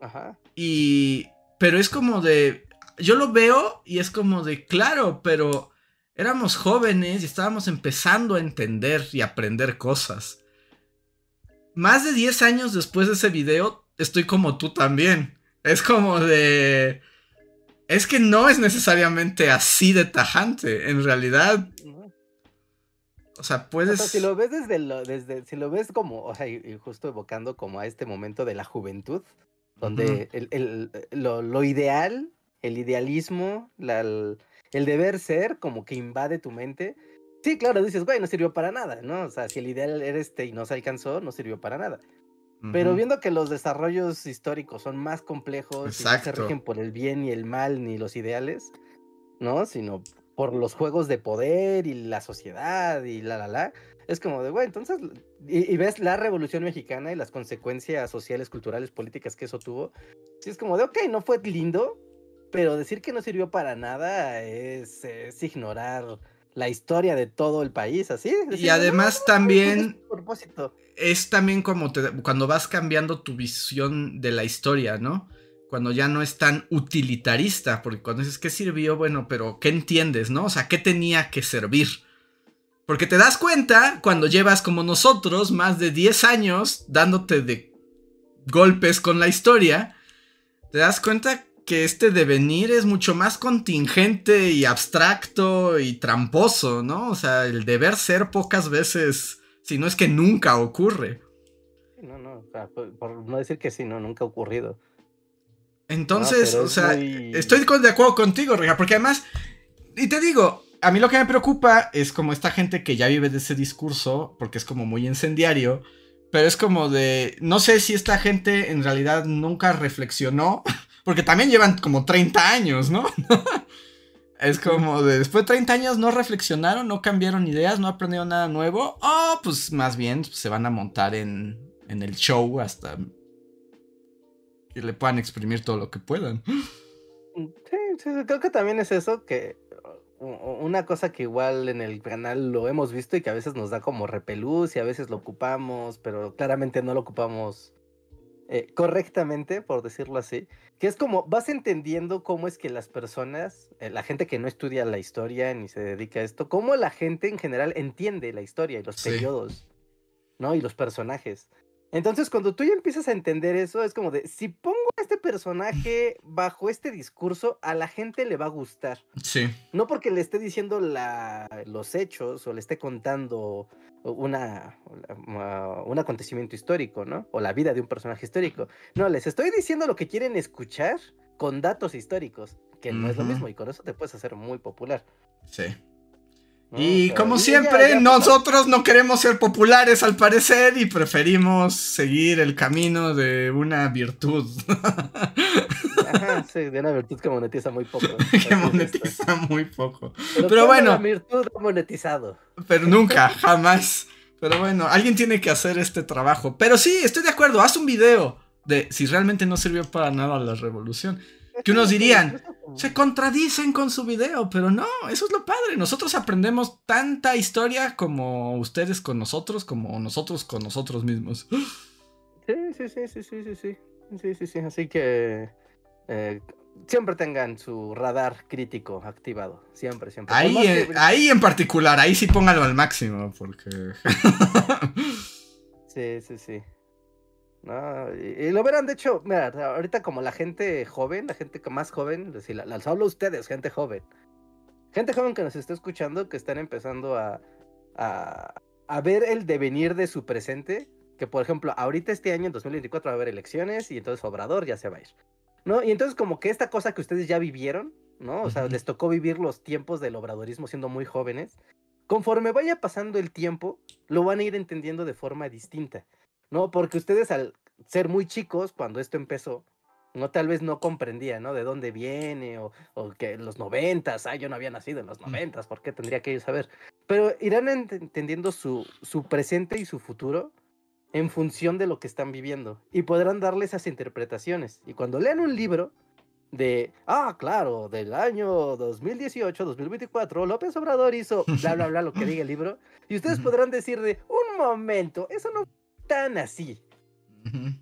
Ajá. Y. Pero es como de. Yo lo veo y es como de, claro, pero éramos jóvenes y estábamos empezando a entender y aprender cosas. Más de 10 años después de ese video, estoy como tú también. Es como de... Es que no es necesariamente así de tajante, en realidad. O sea, puedes... si lo ves desde, lo, desde... Si lo ves como, o sea, y, justo evocando como a este momento de la juventud, donde el, lo, ideal, el idealismo, la, el, deber ser como que invade tu mente. Sí, claro, dices, güey, no sirvió para nada, ¿no? O sea, si el ideal era este y no se alcanzó, no sirvió para nada. Pero viendo que los desarrollos históricos son más complejos y no se rigen por el bien y el mal ni los ideales, ¿no? Sino por los juegos de poder y la sociedad y la la la. Es como de, güey, entonces, y, ves la revolución mexicana y las consecuencias sociales, culturales, políticas que eso tuvo. Sí, es como de, ok, no fue lindo, pero decir que no sirvió para nada es, es ignorar la historia de todo el país, así. y además también es también como cuando vas cambiando tu visión de la historia, ¿no? Cuando ya no es tan utilitarista, porque cuando dices, ¿qué sirvió? Bueno, pero ¿qué entiendes, no? O sea, ¿qué tenía que servir? Porque te das cuenta cuando llevas como nosotros más de 10 años dándote de golpes con la historia, te das cuenta que este devenir es mucho más contingente y abstracto y tramposo, ¿no? O sea, el deber ser pocas veces, si no es que nunca ocurre. No, no, por, no decir que sí, no, nunca ha ocurrido. Entonces, o sea, estoy de acuerdo contigo, Reja, porque además, y te digo, a mí lo que me preocupa es como esta gente que ya vive de ese discurso, porque es como muy incendiario, pero es como de, no sé si esta gente en realidad nunca reflexionó porque también llevan como 30 años, ¿no? [laughs] es como de después de 30 años no reflexionaron, no cambiaron ideas, no aprendieron nada nuevo. Oh, pues más bien se van a montar en, en el show hasta que le puedan exprimir todo lo que puedan. Sí, sí, creo que también es eso, que una cosa que igual en el canal lo hemos visto y que a veces nos da como repelús y a veces lo ocupamos, pero claramente no lo ocupamos eh, correctamente, por decirlo así, que es como vas entendiendo cómo es que las personas, eh, la gente que no estudia la historia ni se dedica a esto, cómo la gente en general entiende la historia y los periodos, ¿no? Y los personajes. Entonces, cuando tú ya empiezas a entender eso, es como de, si pongo a este personaje bajo este discurso, a la gente le va a gustar. Sí. No porque le esté diciendo la, los hechos o le esté contando una, un acontecimiento histórico, ¿no? O la vida de un personaje histórico. No, les estoy diciendo lo que quieren escuchar con datos históricos, que no es lo mismo y con eso te puedes hacer muy popular. Sí. Y como siempre, nosotros no queremos ser populares al parecer y preferimos seguir el camino de una virtud. [laughs] Ajá, sí, de una virtud que monetiza muy poco. [laughs] que monetiza muy poco. Pero, bueno. La virtud monetizado. Pero nunca, [laughs] jamás. Pero bueno, alguien tiene que hacer este trabajo. Pero sí, estoy de acuerdo, haz un video de si realmente no sirvió para nada la revolución. Que unos dirían, se contradicen con su video, pero no, eso es lo padre. Nosotros aprendemos tanta historia como ustedes con nosotros, como nosotros con nosotros mismos. [gasps] Sí, sí, sí, sí, sí, sí, sí. Sí, sí, sí. Así que eh, siempre tengan su radar crítico activado. Siempre, siempre. Ahí, ahí en particular, ahí sí póngalo al máximo, porque. sí, sí, sí. Y, lo verán, de hecho, mira, ahorita como la gente joven, la gente más joven, decir, las hablo a ustedes, gente joven. Gente joven que nos está escuchando, que están empezando a, a, a ver el devenir de su presente. Que por ejemplo, ahorita este año, en 2024, va a haber elecciones y entonces Obrador ya se va a ir. ¿no? Y entonces como que esta cosa que ustedes ya vivieron, ¿no? O sea, les tocó vivir los tiempos del obradorismo siendo muy jóvenes. Conforme vaya pasando el tiempo, lo van a ir entendiendo de forma distinta, ¿no? Porque ustedes al ser muy chicos, cuando esto empezó, no tal vez no comprendían, ¿no? De dónde viene o, o que en los noventas, ah, yo no había nacido en los noventas, ¿por qué tendría que saber? Pero irán entendiendo su, su presente y su futuro en función de lo que están viviendo y podrán darle esas interpretaciones. Y cuando lean un libro de, ah, claro, del año 2018, 2024, López Obrador hizo bla, bla, bla, lo que diga el libro, y ustedes podrán decir de, un momento, eso no tan así,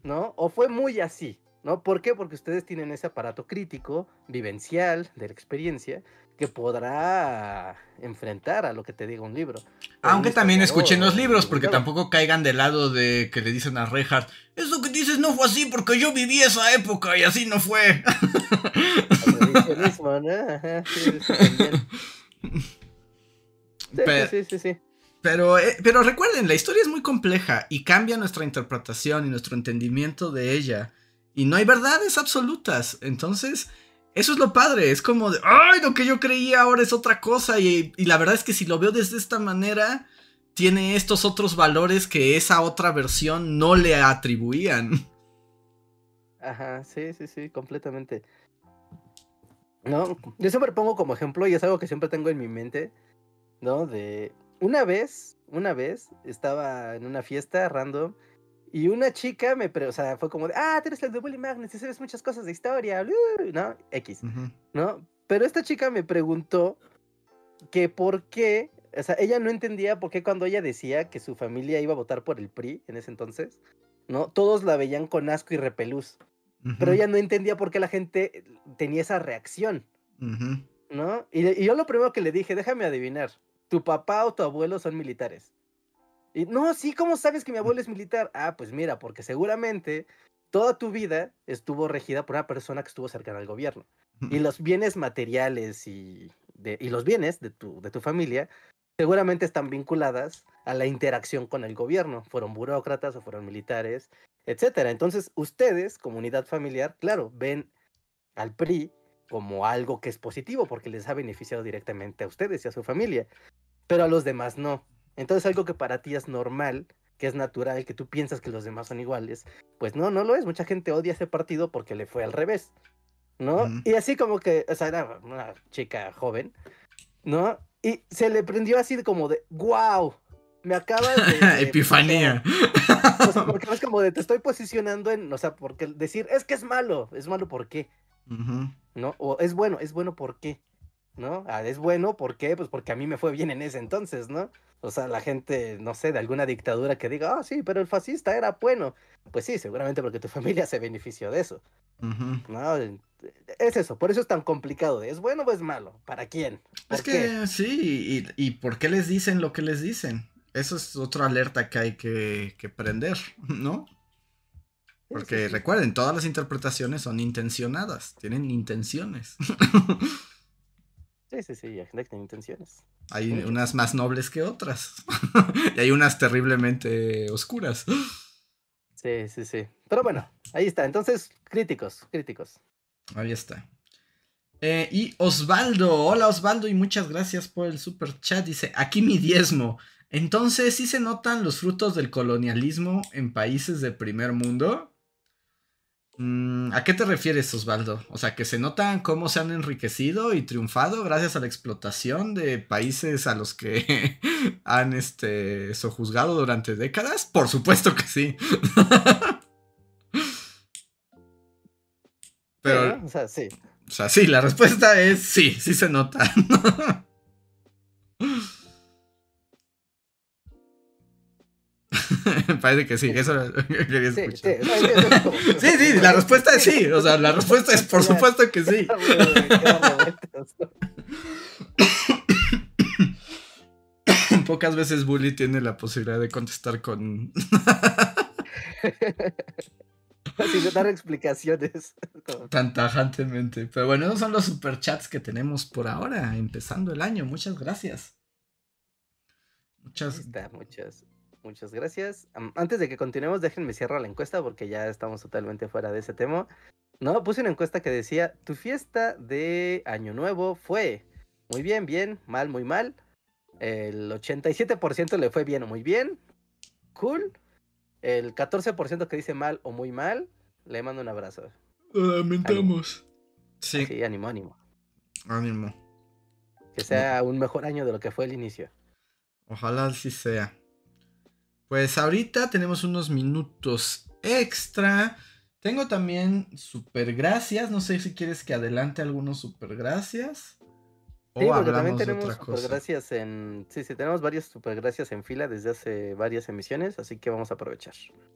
¿no? O fue muy así. ¿no? ¿Por qué? Porque ustedes tienen ese aparato crítico, vivencial, de la experiencia, que podrá enfrentar a lo que te diga un libro. Aunque también escuchen los libros, porque tampoco caigan del lado de que le dicen a Reinhardt, eso que dices no fue así porque yo viví esa época y así no fue. [laughs] sí, sí, sí. Pero, eh, pero recuerden, la historia es muy compleja y cambia nuestra interpretación y nuestro entendimiento de ella. Y no hay verdades absolutas. Entonces, eso es lo padre. Es como de, ay, lo que yo creía ahora es otra cosa. Y, la verdad es que si lo veo desde esta manera, tiene estos otros valores que esa otra versión no le atribuían. Ajá, sí, sí, sí, completamente. No, yo siempre pongo como ejemplo, y es algo que siempre tengo en mi mente, ¿no? De una vez, una vez, estaba en una fiesta random y una chica me, o sea, fue como de, ah, tú eres el de Bully Magnus y sabes muchas cosas de historia, ¿no? X, ¿no? Pero esta chica me preguntó que por qué, o sea, ella no entendía por qué cuando ella decía que su familia iba a votar por el PRI en ese entonces, ¿no? Todos la veían con asco y repelús. Pero ella no entendía por qué la gente tenía esa reacción, ¿no? y yo lo primero que le dije, déjame adivinar, tu papá o tu abuelo son militares. Y no, sí, ¿cómo sabes que mi abuelo es militar? Ah, pues mira, porque seguramente toda tu vida estuvo regida por una persona que estuvo cercana al gobierno. Y los bienes materiales y, de, y los bienes de tu, de tu familia seguramente están vinculadas a la interacción con el gobierno. Fueron burócratas o fueron militares, etcétera. Entonces, ustedes, comunidad familiar, claro, ven al PRI como algo que es positivo porque les ha beneficiado directamente a ustedes y a su familia pero a los demás no. Entonces algo que para ti es normal, que es natural, que tú piensas que los demás son iguales, pues no, no lo es. Mucha gente odia ese partido porque le fue al revés, ¿no? Y así como que, o sea, era una chica joven, ¿no? Y se le prendió así como de, wow, me acabas de... [laughs] Epifanía. [laughs] o sea, porque es como de, te estoy posicionando en, o sea, porque decir, es que es malo, es malo ¿por qué? ¿No? O es bueno, es bueno ¿por qué? ¿No? Ah, es bueno, ¿por qué? Pues porque a mí me fue bien en ese entonces, ¿no? O sea, la gente, no sé, de alguna dictadura que diga, ah, sí, pero el fascista era bueno. Pues sí, seguramente porque tu [laughs] familia se benefició de eso. ¿no? Es eso, por eso es tan complicado. ¿Es bueno o es malo? ¿Para quién? es que sí, y, y, por qué les dicen lo que les dicen? Eso es otra alerta que hay que, que prender, [laughs] ¿no? Porque recuerden, todas las interpretaciones son intencionadas, tienen intenciones. [laughs] Sí, sí, sí, gente tiene intenciones. Hay unas más nobles que otras. [laughs] y hay unas terriblemente oscuras. Sí, sí, sí. Pero bueno, ahí está. Entonces, críticos, críticos. Ahí está. Eh, y Osvaldo, hola Osvaldo y muchas gracias por el super chat. Dice, aquí mi diezmo. Entonces, ¿sí se notan los frutos del colonialismo en países de primer mundo? Mm, ¿A qué te refieres, Osvaldo? O sea, que se notan cómo se han enriquecido y triunfado gracias a la explotación de países a los que [laughs] han este, sojuzgado durante décadas. Por supuesto que sí. [laughs] Pero, o sea, sí. O sea, sí, la respuesta es sí, sí se nota. [laughs] [laughs] Parece que sí, eso [laughs] quería sí, sí, [laughs] sí, sí, la respuesta es sí. O sea, la respuesta es por supuesto que sí. [coughs] Pocas veces Bully tiene la posibilidad de contestar con. Sin dar explicaciones. Tan tajantemente. Pero bueno, esos son los superchats que tenemos por ahora, empezando el año. Muchas gracias. Muchas. muchas. Muchas gracias. Antes de que continuemos, déjenme cierro la encuesta porque ya estamos totalmente fuera de ese tema. No, puse una encuesta que decía, tu fiesta de Año Nuevo fue muy bien, bien, mal, muy mal. El 87% le fue bien o muy bien. Cool. El 14% que dice mal o muy mal, le mando un abrazo. Lamentamos. Sí. Sí, ánimo, ánimo. Ánimo. Que sea un mejor año de lo que fue el inicio. Ojalá así sea. Pues ahorita tenemos unos minutos extra. Tengo también super gracias. No sé si quieres que adelante algunos super gracias. Sí, porque también tenemos supergracias en. Sí, sí, tenemos varias supergracias en fila desde hace varias emisiones, así que vamos a aprovechar.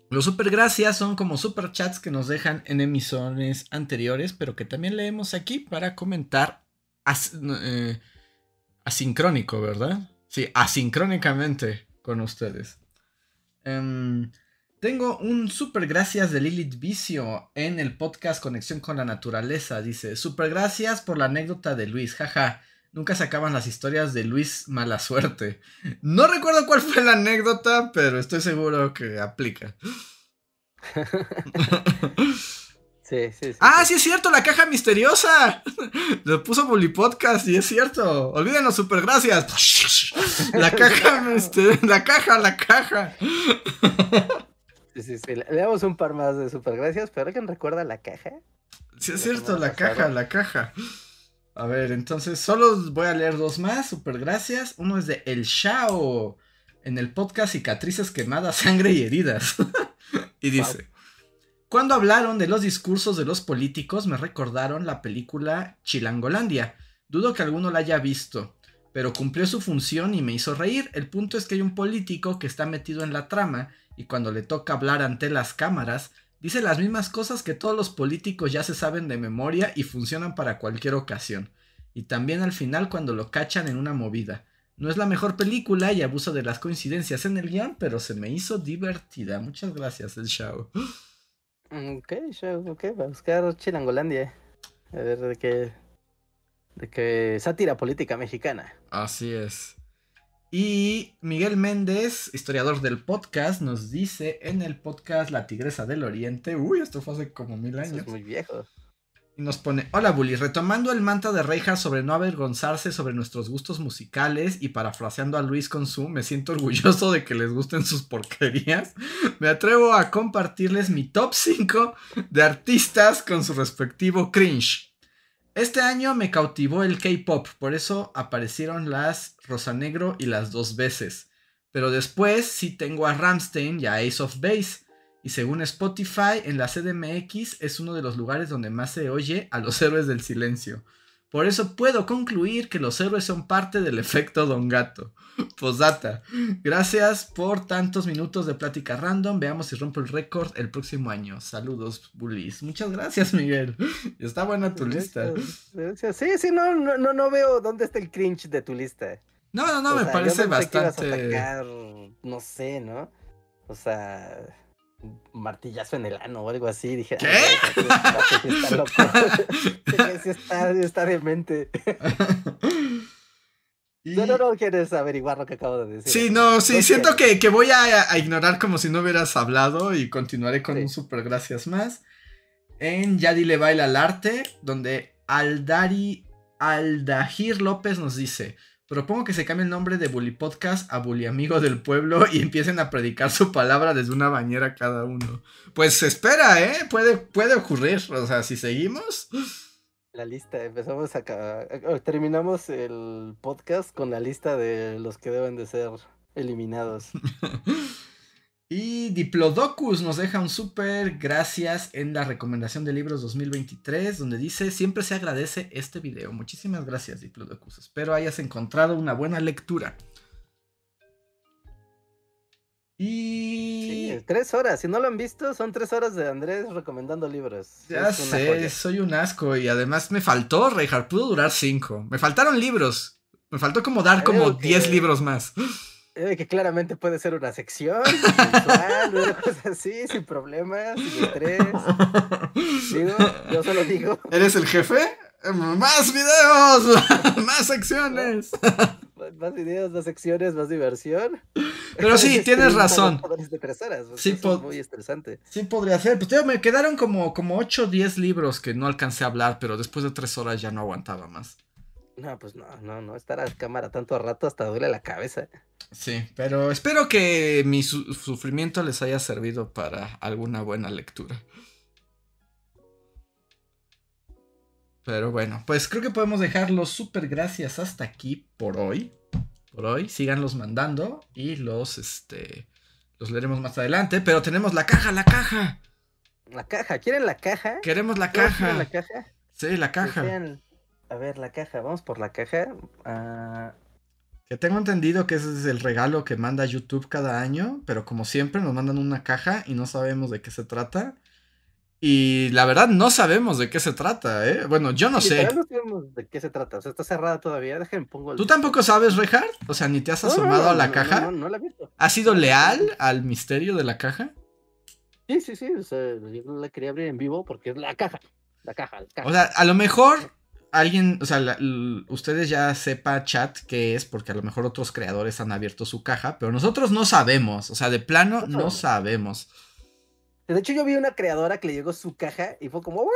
Los supergracias son como superchats que nos dejan en emisiones anteriores, pero que también leemos aquí para comentar eh, asincrónico, ¿verdad? Sí, asincrónicamente con ustedes. Em, tengo un super gracias de Lilith Vicio en el podcast Conexión con la Naturaleza. Dice, super gracias por la anécdota de Luis, jaja. Nunca se acaban las historias de Luis Mala Suerte. No recuerdo cuál fue la anécdota, pero estoy seguro que aplica. [laughs] Sí, sí, sí. Ah, sí es cierto, la caja misteriosa. [laughs] Lo puso Bully Podcast y es cierto. Olvídenos, super gracias. [laughs] La caja, [laughs] la caja, la caja. Sí, sí, sí. Le damos un par más de super gracias, pero alguien recuerda la caja. Sí, es cierto, la caja, la caja. A ver, entonces solo voy a leer dos más, super gracias. Uno es de El Shao, en el podcast Cicatrices quemadas, sangre y heridas. y dice, cuando hablaron de los discursos de los políticos me recordaron la película Chilangolandia. Dudo que alguno la haya visto, pero cumplió su función y me hizo reír. El punto es que hay un político que está metido en la trama y cuando le toca hablar ante las cámaras, Dice las mismas cosas que todos los políticos ya se saben de memoria y funcionan para cualquier ocasión. Y también al final cuando lo cachan en una movida. No es la mejor película y abuso de las coincidencias en el guion, pero se me hizo divertida. Muchas gracias, el show. Ok, show, ok, va a buscar Chilangolandia. A ver de qué. De qué sátira política mexicana. Así es. Y Miguel Méndez, historiador del podcast, nos dice en el podcast La Tigresa del Oriente. Uy, esto fue hace como mil años. es muy viejo. Y nos pone, hola Bully, retomando el mantra de Reija sobre no avergonzarse sobre nuestros gustos musicales y parafraseando a Luis Consum, me siento orgulloso de que les gusten sus porquerías. Me atrevo a compartirles mi top 5 de artistas con su respectivo cringe. Este año me cautivó el K-pop, por eso aparecieron las Rosa Negro y las dos veces. Pero después sí tengo a Ramstein y a Ace of Base. Y según Spotify, en la CDMX es uno de los lugares donde más se oye a los héroes del silencio. Por eso puedo concluir que los héroes son parte del efecto Don Gato. [laughs] Posdata. Gracias por tantos minutos de plática random. Veamos si rompo el récord el próximo año. Saludos, bullies. Muchas gracias, Miguel. [laughs] Está buena tu lista. Sí, sí, no, no, no veo dónde está el cringe de tu lista. No, no, no, me parece bastante. no sé, ¿no? O sea martillazo en el ano o algo así. Dije, ¿qué? está loco. [laughs] [laughs] está, está demente. [laughs] Y... No, no, no quieres averiguar lo que acabo de decir. Sí, no, sí, siento que, que voy a, ignorar como si no hubieras hablado y continuaré con un super gracias más. En Ya dile baila al arte, donde Aldari Aldahir López nos dice: Propongo que se cambie el nombre de Bully Podcast a Bully Amigo del Pueblo y empiecen a predicar su palabra desde una bañera cada uno. Pues espera, ¿eh? Puede, puede ocurrir. O sea, si seguimos. La lista, empezamos acá. Terminamos el podcast con la lista de los que deben de ser eliminados. [laughs] Y Diplodocus nos deja un súper gracias en la recomendación de libros 2023, donde dice, siempre se agradece este video. Muchísimas gracias, Diplodocus. Espero hayas encontrado una buena lectura. Y... tres horas, si no lo han visto, son tres horas de Andrés recomendando libros. Ya sé, soy un asco y además me faltó, Reinhardt, pudo durar cinco. Me faltaron libros. Me faltó como dar como diez libros más. Que claramente puede ser una sección mensual, una cosa así, sin problemas, sin estrés. Digo, yo solo digo. ¿Eres el jefe? ¡Más videos! [laughs] ¡Más secciones! Más videos, más secciones, más diversión. Pero sí, [laughs] tienes razón. sí, muy estresante. Sí, podría ser. Pues me quedaron como, como 8 o 10 libros que no alcancé a hablar, pero después de 3 horas ya no aguantaba más. No, pues no, no, no, estar a cámara tanto rato hasta duele la cabeza. Sí, pero espero que mi sufrimiento les haya servido para alguna buena lectura. Pero bueno, pues creo que podemos dejarlos súper gracias hasta aquí por hoy. Por hoy, síganlos mandando y los, este, los leeremos más adelante. Pero tenemos la caja, la caja. La caja, ¿quieren la caja? Queremos la caja. la caja? Sí, la caja a ver, la caja, vamos por la caja. Ah, que tengo entendido que ese es el regalo que manda YouTube cada año, pero como siempre nos mandan una caja y no sabemos de qué se trata. Y la verdad no sabemos de qué se trata, ¿eh? Bueno, yo no sé. No sabemos de qué se trata, o sea, está cerrada todavía. Déjenme pongo el... ¿Tú tampoco sabes, Rehard? O sea, ni te has asomado a la caja. No, no, la he visto. ¿Has sido leal al misterio de la caja? Sí, sí, sí. O sea, yo no la quería abrir en vivo porque es la caja. La caja, la caja. O sea, a lo mejor alguien, o sea, ustedes ya sepa chat qué es, porque a lo mejor otros creadores han abierto su caja, pero nosotros no sabemos, o sea, de plano no, sabemos. De hecho, yo vi una creadora que le llegó su caja y fue como,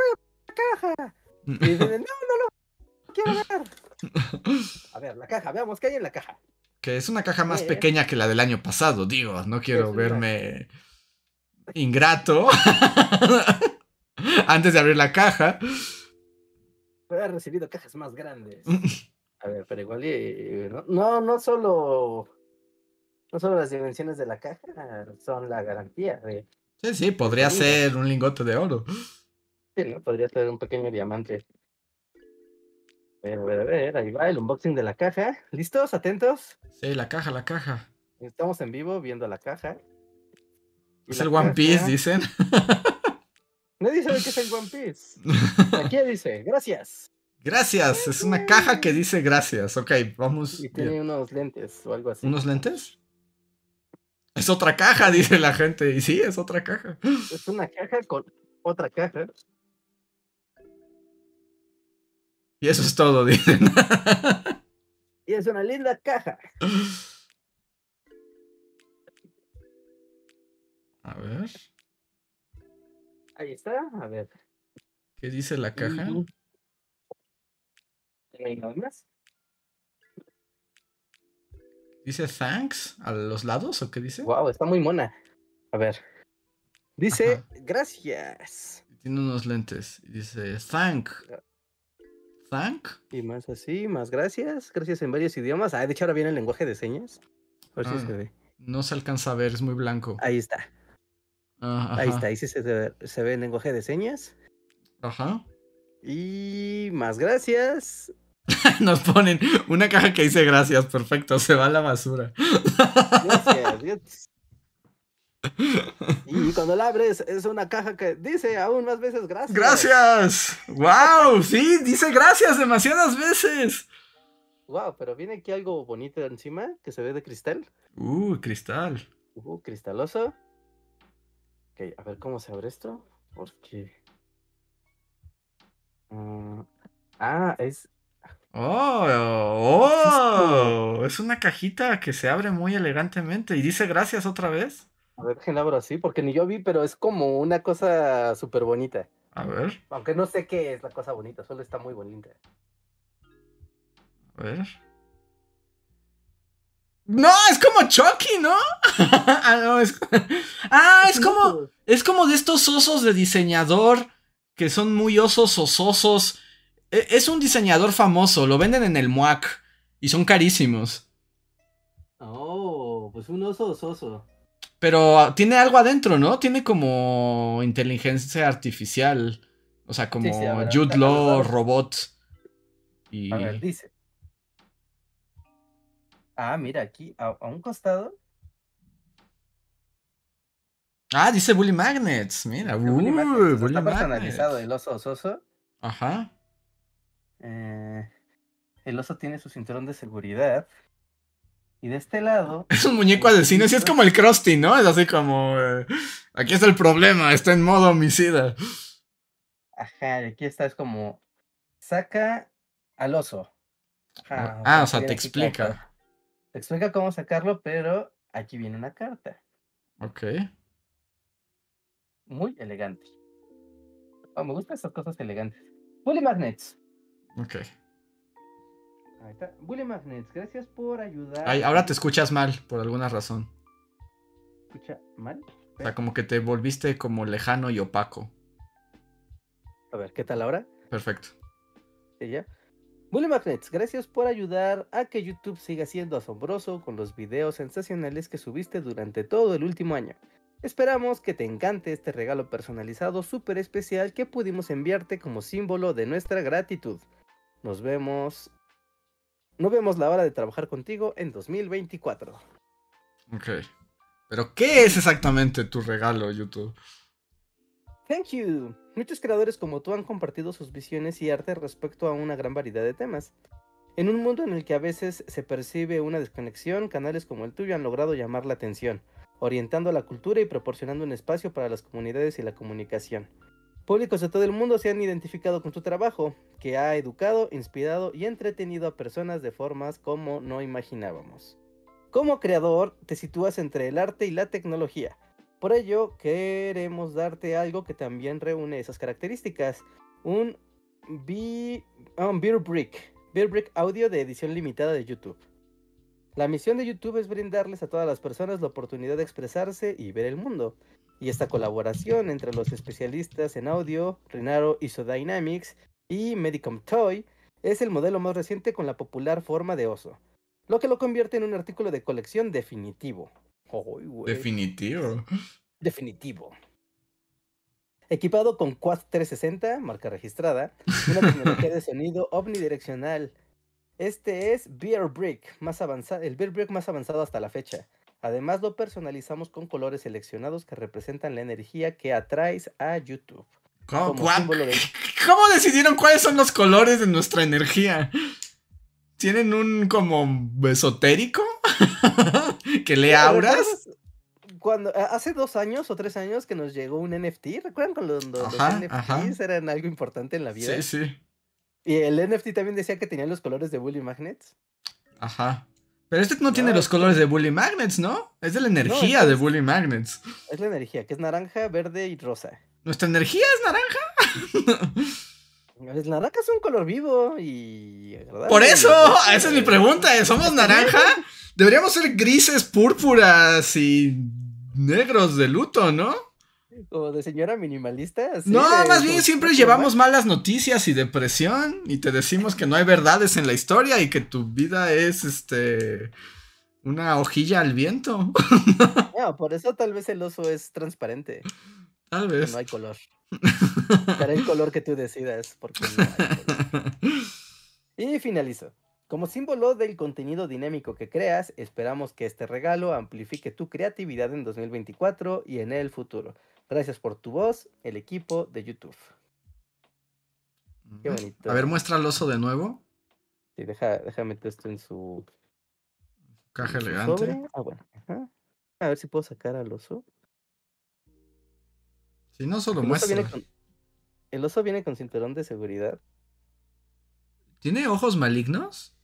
la caja! Y dicen, no, no, no, quiero ver. [laughs] A ver, la caja, veamos qué hay en la caja. Que es una caja más pequeña que la del año pasado, digo, no quiero verme ingrato [laughs] antes de abrir la caja haber recibido cajas más grandes. A ver, pero igual no, no, solo no solo las dimensiones de la caja son la garantía. sí, sí, podría ser un lingote de oro. Sí, ¿no? Podría ser un pequeño diamante. A ver, a ver, a ver, ahí va el unboxing de la caja. ¿Listos? ¿Atentos? Sí, la caja, la caja. Estamos en vivo viendo la caja. Es el One Piece, dicen. [laughs] Nadie sabe qué es el One Piece. [laughs] Aquí dice, gracias. Gracias, es una caja que dice gracias. Ok, vamos. Y tiene unos lentes o algo así. ¿Unos lentes? Es otra caja, dice la gente. Y sí, es otra caja. Es una caja con otra caja. Y eso es todo, [laughs] dicen. Y es una linda caja. A ver. Ahí está, a ver. ¿Qué dice la caja? ¿No hay nada más? ¿Dice thanks a los lados o qué dice? Wow, está muy mona. A ver. Dice gracias. Tiene unos lentes. Dice thank. Ah. Thank. Y más así, más gracias. Gracias en varios idiomas. Ah, de hecho ahora viene el lenguaje de señas. A ver si ah, se ve. No se alcanza a ver, es muy blanco. Ahí está. Ah, ahí está, ahí sí se, ve en lenguaje de señas. Ajá. Y más gracias. [laughs] Nos ponen una caja que dice gracias, perfecto, se va a la basura. Gracias. [laughs] Y cuando la abres es una caja que dice aún más veces gracias. Gracias. Wow, sí, dice gracias demasiadas veces. Wow, pero viene aquí algo bonito encima que se ve de cristal. Uh, cristal. Uh, cristaloso a ver cómo se abre esto. Porque. Ah, ah, es. Oh, oh, es una cajita que se abre muy elegantemente y dice gracias otra vez. A ver, déjenlo abro así, porque ni yo vi, pero es como una cosa súper bonita. A ver. Aunque no sé qué es la cosa bonita, solo está muy bonita. A ver. No, es como Chucky, ¿no? [laughs] ah, no, es... ah, es como. Es como de estos osos de diseñador que son muy osos ososos. E, es un diseñador famoso, lo venden en el MUAC y son carísimos. Oh, pues un oso ososo. Pero ah, tiene algo adentro, ¿no? Tiene como inteligencia artificial. O sea, como Jude Law, robot. Y... A ver, dice. Ah, mira, aquí, a, un costado. Ah, dice Bully Magnets. Mira, Bully, Magnets. está personalizado el oso ososo. Ajá. Eh, el oso tiene su cinturón de seguridad. Y de este lado. [laughs] Es un muñeco de cine, sí es como el Krusty, ¿no? Es así como. Eh, aquí está el problema, está en modo homicida. Ajá, y aquí está, es como. Saca al oso. ah, o sea, te explica. Te explica cómo sacarlo, pero aquí viene una carta. Ok. Muy elegante. Oh, me gustan estas cosas elegantes. Bully Magnets. Ok. Ahí está. Bully Magnets, gracias por ayudar. Ay, ahora te escuchas mal, por alguna razón. ¿Escucha mal? O sea, como que te volviste como lejano y opaco. A ver, ¿qué tal ahora? Perfecto. ¿Sí, ya? Bully Magnets, gracias por ayudar a que YouTube siga siendo asombroso con los videos sensacionales que subiste durante todo el último año. Esperamos que te encante este regalo personalizado súper especial que pudimos enviarte como símbolo de nuestra gratitud. Nos vemos. No vemos la hora de trabajar contigo en 2024. Ok. Pero, ¿qué es exactamente tu regalo, YouTube? Thank you. Muchos creadores como tú han compartido sus visiones y arte respecto a una gran variedad de temas. En un mundo en el que a veces se percibe una desconexión, canales como el tuyo han logrado llamar la atención, orientando la cultura y proporcionando un espacio para las comunidades y la comunicación. Públicos de todo el mundo se han identificado con tu trabajo, que ha educado, inspirado y entretenido a personas de formas como no imaginábamos. Como creador, te sitúas entre el arte y la tecnología. Por ello, queremos darte algo que también reúne esas características. Un, Beer Brick, Beer Brick Audio de edición limitada de YouTube. La misión de YouTube es brindarles a todas las personas la oportunidad de expresarse y ver el mundo. Y esta colaboración entre los especialistas en audio, Renaro Isodynamics y Medicom Toy, es el modelo más reciente con la popular forma de oso, lo que lo convierte en un artículo de colección definitivo. Definitivo. Definitivo. Equipado con Quad 360, marca registrada, una tecnología de sonido omnidireccional este es Beer Brick, más avanzado, el Beer Brick más avanzado hasta la fecha. Además lo personalizamos con colores seleccionados que representan la energía que atraes a YouTube. ¿Cómo, [laughs] ¿Cómo decidieron cuáles son los colores de nuestra energía? ¿Tienen un como esotérico? [laughs] ¿Que le auras? Cuando, hace dos años o tres años que nos llegó un NFT, ¿recuerdan cuando los, los NFTs eran algo importante en la vida? Sí, sí. Y el NFT también decía que tenía los colores de Bully Magnets. Ajá. Pero este no, tiene los colores de Bully Magnets, ¿no? Es de la energía de Bully Magnets. Es la energía, que es naranja, verde y rosa. ¿Nuestra energía es naranja? El naranja es un color vivo y Por eso, esa es mi pregunta. ¿Somos naranja? Deberíamos ser grises, púrpuras y negros de luto, ¿no? Como de señora minimalista. no, más bien siempre llevamos malas noticias y depresión y te decimos que no hay verdades en la historia y que tu vida es este una hojilla al viento. [laughs] No, por eso tal vez el oso es transparente. Tal vez. No hay color. Será el color que tú decidas porque no hay color. [laughs] Y finalizo. Como símbolo del contenido dinámico que creas, esperamos que este regalo amplifique tu creatividad en 2024 y en el futuro. Gracias por tu voz, el equipo de YouTube. Qué bonito. A ver, muestra el oso de nuevo. Sí, deja, déjame meter esto en su caja elegante. Ah, bueno. A ver si puedo sacar al oso. Si no, solo muestra. el oso viene con cinturón de seguridad. ¿Tiene ojos malignos?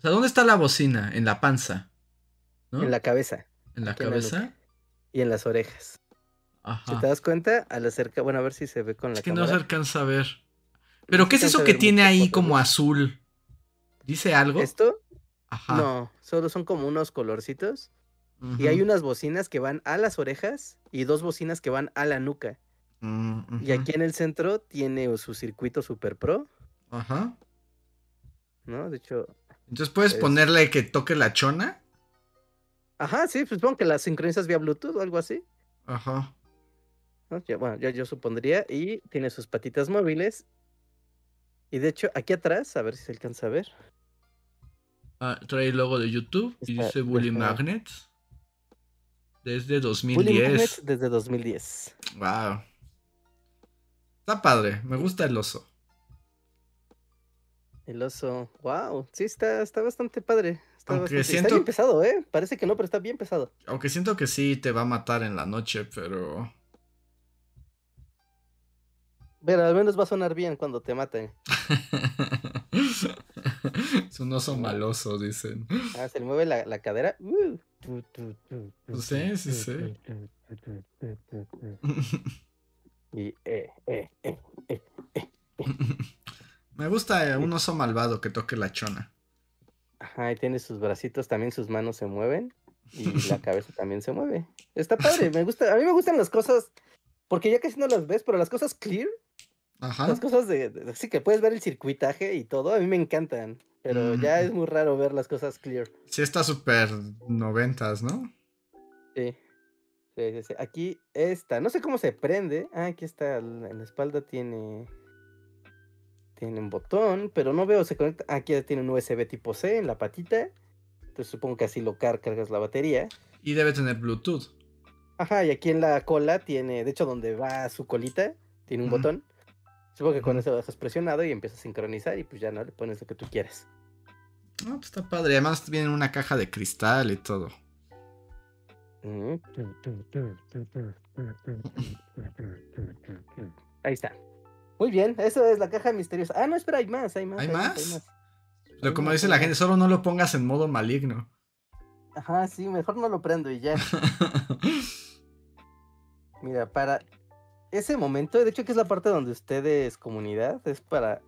O sea, ¿dónde está la bocina? En la panza. En la cabeza. ¿En la cabeza? y en las orejas. Si te das cuenta, al acercar, bueno, a ver si se ve con la Es que no se alcanza a ver. Pero ¿qué es eso que tiene ahí como azul? ¿Dice algo? ¿Esto? Ajá. No, solo son como unos colorcitos. Y hay unas bocinas que van a las orejas y dos bocinas que van a la nuca. Mm, y aquí en el centro tiene su circuito Super Pro. Ajá. ¿No? De hecho. Entonces puedes ponerle que toque la chona. Ajá, sí, pues supongo que las sincronizas vía Bluetooth o algo así. Ajá bueno, yo, yo supondría. Y tiene sus patitas móviles. Y de hecho, aquí atrás, a ver si se alcanza a ver. Ah, trae el logo de YouTube y dice Bully Magnets. Desde 2010. Bully Magnets desde 2010. Wow. Está padre, me gusta el oso. El oso, wow, sí, está, está bastante padre. Está, Aunque siento... está bien pesado, ¿eh? Parece que no, pero está bien pesado. Aunque siento que sí te va a matar en la noche, pero... Pero al menos va a sonar bien cuando te maten. [laughs] es un oso maloso, dicen. Ah, se le mueve la, cadera. sí, sí, sí. y eh, eh, eh, eh, Me gusta un oso malvado que toque la chona. Ajá, y tiene sus bracitos, también sus manos se mueven. Y la [laughs] cabeza también se mueve. Está padre, me gusta. A mí me gustan las cosas. Porque ya casi no las ves, pero las cosas clear las cosas de, Sí, que puedes ver el circuitaje y todo, a mí me encantan. Pero ya es muy raro ver las cosas clear. Sí, está súper noventas, ¿no? Sí. Sí, sí, Aquí está. No sé cómo se prende. Ah, aquí está. En la espalda tiene. Tiene un botón, pero no veo, se conecta. Aquí tiene un USB tipo C en la patita. Entonces supongo que así lo cargas la batería. Y debe tener Bluetooth. Ajá, y aquí en la cola tiene, de hecho, donde va su colita, tiene un botón. Supongo que con eso lo dejas presionado y empieza a sincronizar y pues ya no le pones lo que tú quieres. Ah, pues está padre. Además viene una caja de cristal y todo. Ahí está. Muy bien, eso es la caja misteriosa. Ah, no, espera, hay más, hay más. ¿Hay, más? Pero como dice la gente, solo no lo pongas en modo maligno. Ajá, sí, mejor no lo prendo y ya. [laughs] Mira, para ese momento, de hecho que es la parte donde ustedes, comunidad, es para,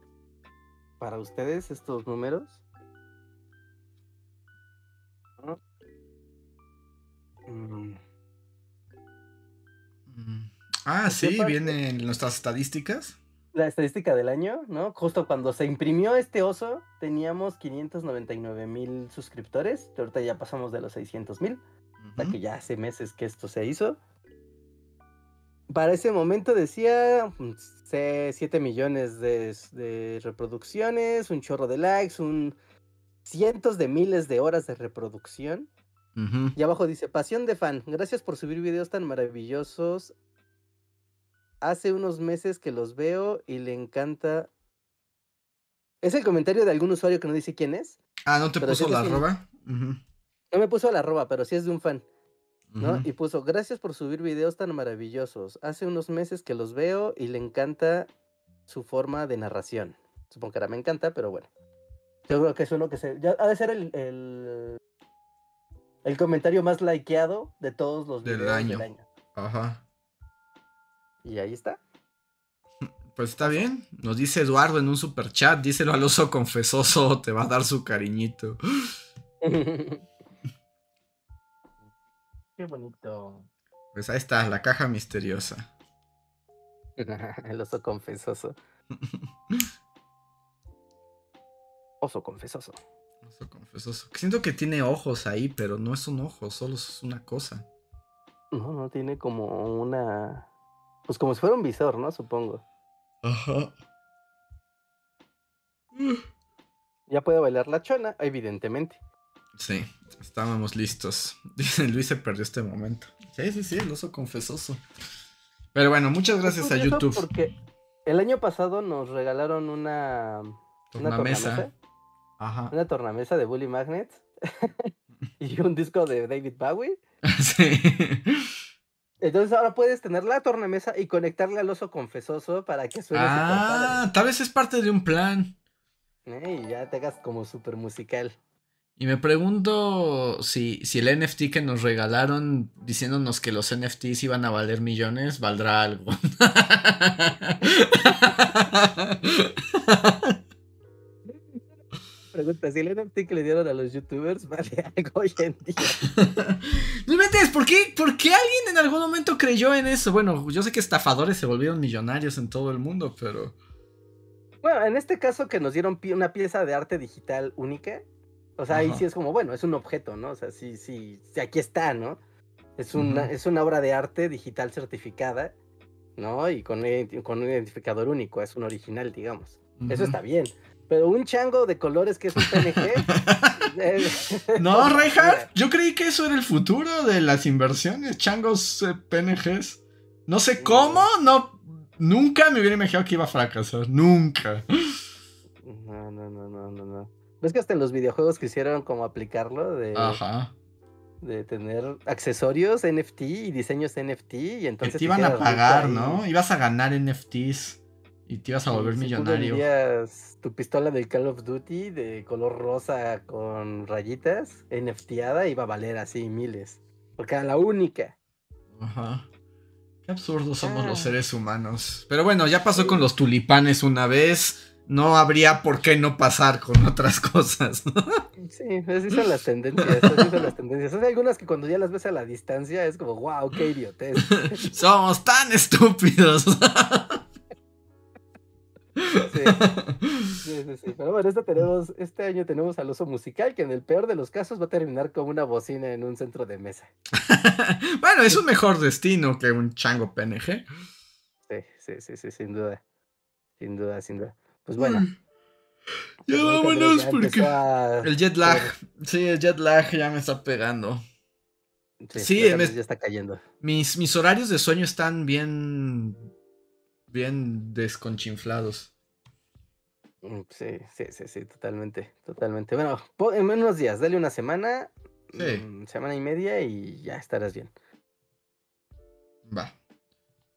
para ustedes estos números. Mm. Ah, sí, vienen nuestras estadísticas la estadística del año, ¿no? Justo cuando se imprimió este oso, teníamos 599 mil suscriptores. Ahorita ya pasamos de los 600 mil. Sea que ya hace meses que esto se hizo. Para ese momento decía 7 mm, millones de, reproducciones, un chorro de likes, un cientos de miles de horas de reproducción. Y abajo dice, pasión de fan, gracias por subir videos tan maravillosos hace unos meses que los veo y le encanta. Es el comentario de algún usuario que no dice quién es. Ah, ¿no te puso la arroba? No me puso la arroba, pero sí es de un fan. ¿no? Y puso, gracias por subir videos tan maravillosos. Hace unos meses que los veo y le encanta su forma de narración. Supongo que ahora me encanta, pero bueno. Yo creo que es uno que se... Ya ha de ser el, el, el comentario más likeado de todos los videos del año. Del año. Ajá. Y ahí está. Pues está bien. Nos dice Eduardo en un super chat. Díselo al oso confesoso. Te va a dar su cariñito. Qué bonito. Pues ahí está, la caja misteriosa. [laughs] El [laughs] oso confesoso. Oso confesoso. Oso confesoso. Siento que tiene ojos ahí, pero no es un ojo, solo es una cosa. No, no, tiene como una pues como si fuera un visor, ¿no? Supongo. Ajá. Ya puede bailar la chona, evidentemente. Sí, estábamos listos. [laughs] Dice Luis se perdió este momento. Sí, sí, sí, el oso confesoso. Pero bueno, muchas gracias a YouTube. Porque el año pasado nos regalaron una, tornamesa. Una Ajá. Una tornamesa de Bully Magnets. [laughs] y un disco de David Bowie. [laughs] sí. Entonces ahora puedes tener la tornamesa y conectarle al oso confesoso para que suene Ah, tal vez es parte de un plan. Y ya te hagas como súper musical. Y me pregunto si, si el NFT que nos regalaron diciéndonos que los NFTs iban a valer millones, valdrá algo. [laughs] Pregunta, si el NFT que le dieron a los youtubers [laughs] vale algo hoy en día. [laughs] no metes, ¿por qué, ¿por qué alguien en algún momento creyó en eso? Bueno, yo sé que estafadores se volvieron millonarios en todo el mundo, pero... Bueno, en este caso que nos dieron una pieza de arte digital única, o sea, ahí sí es como, bueno, es un objeto, ¿no? O sea, sí, sí, sí aquí está, ¿no? Es una, es una obra de arte digital certificada, ¿no? Y con, con un identificador único, es un original, digamos. Eso está bien. Pero un chango de colores que es un PNG. [laughs] no, Reinhardt, yo creí que eso era el futuro de las inversiones, changos eh, PNGs. No sé cómo, no. Nunca me hubiera imaginado que iba a fracasar. Nunca. No, no, no, no, no. ¿Ves que hasta en los videojuegos quisieron como aplicarlo? De, Ajá. De tener accesorios NFT y diseños NFT y entonces... te iban a pagar, ¿no? Ibas a ganar NFTs. Y te ibas a volver millonario. tu pistola del Call of Duty de color rosa con rayitas, NFTada, iba a valer así miles. Porque era la única. Ajá. Qué absurdos somos los ah. seres humanos. Pero bueno, ya pasó con los tulipanes una vez. No habría por qué no pasar con [laughs] otras cosas. sí, así son las tendencias. Así son las tendencias. Hay algunas que cuando ya las ves a la distancia es como, wow, qué idiotez. [laughs] Somos tan estúpidos. [laughs] [laughs] Sí. sí, sí, Pero bueno, este, tenemos, este año tenemos al oso musical que en el peor de los casos va a terminar como una bocina en un centro de mesa. [laughs] bueno, es un mejor destino que un chango PNG. Sí, sí, sí, sí, sin duda. Sin duda, sin duda. Pues bueno. Ya pues vámonos porque el jet lag, sí, el jet lag ya me está pegando. Sí, ya está cayendo. Mis, mis horarios de sueño están bien, bien desconchinflados. Mm, sí, sí, sí, sí, totalmente, totalmente. Bueno, en unos días, dale una semana, mm, semana y media y ya estarás bien. Va.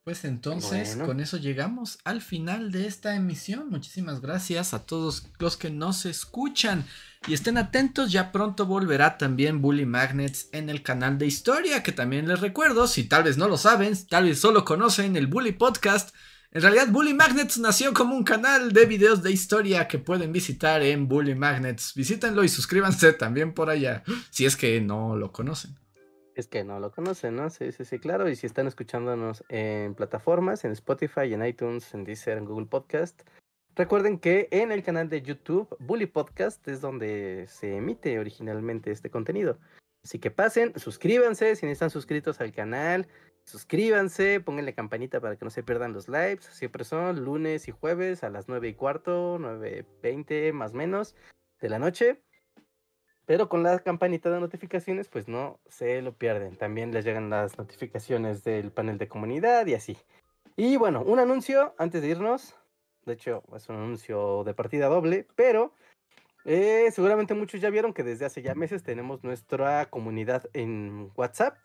Pues entonces, con eso llegamos al final de esta emisión. Muchísimas gracias a todos los que nos escuchan. Y estén atentos, ya pronto volverá también Bully Magnets en el canal de historia, que también les recuerdo, si tal vez no lo saben, tal vez solo conocen el Bully Podcast. En realidad, Bully Magnets nació como un canal de videos de historia que pueden visitar en Bully Magnets. Visítenlo y suscríbanse también por allá, si es que no lo conocen. Es que no lo conocen, ¿no? Sí, sí, sí, claro. Y si están escuchándonos en plataformas, en Spotify, en iTunes, en Deezer, en Google Podcast, recuerden que en el canal de YouTube, Bully Podcast, es donde se emite originalmente este contenido. Así que pasen, suscríbanse si no están suscritos al canal, suscríbanse, pónganle campanita para que no se pierdan los lives. Siempre son lunes y jueves a las 9 y cuarto, 9.20 más menos de la noche. Pero con la campanita de notificaciones, pues no se lo pierden. También les llegan las notificaciones del panel de comunidad y así. Y bueno, un anuncio antes de irnos. De hecho, es un anuncio de partida doble, pero eh, seguramente muchos ya vieron que desde hace ya meses tenemos nuestra comunidad en WhatsApp,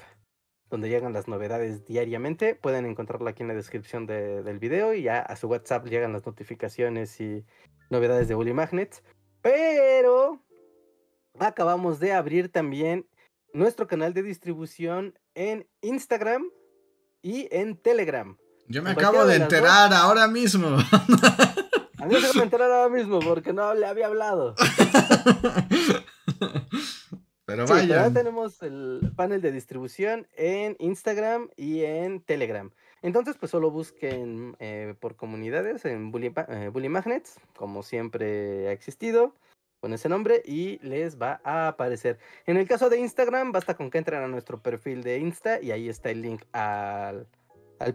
donde llegan las novedades diariamente. Pueden encontrarla aquí en la descripción del video y ya a su WhatsApp llegan las notificaciones y novedades de Bully Magnets. Pero acabamos de abrir también nuestro canal de distribución en Instagram y en Telegram. Yo me acabo de enterar ahora mismo. [laughs] A mí se me enterar ahora mismo porque no le había hablado. [laughs] Pero vaya. Sí, tenemos el panel de distribución en Instagram y en Telegram. Entonces, pues solo busquen eh, por comunidades en Bully, eh, Bully Magnets, como siempre ha existido con ese nombre y les va a aparecer. En el caso de Instagram, basta con que entren a nuestro perfil de Insta y ahí está el link al,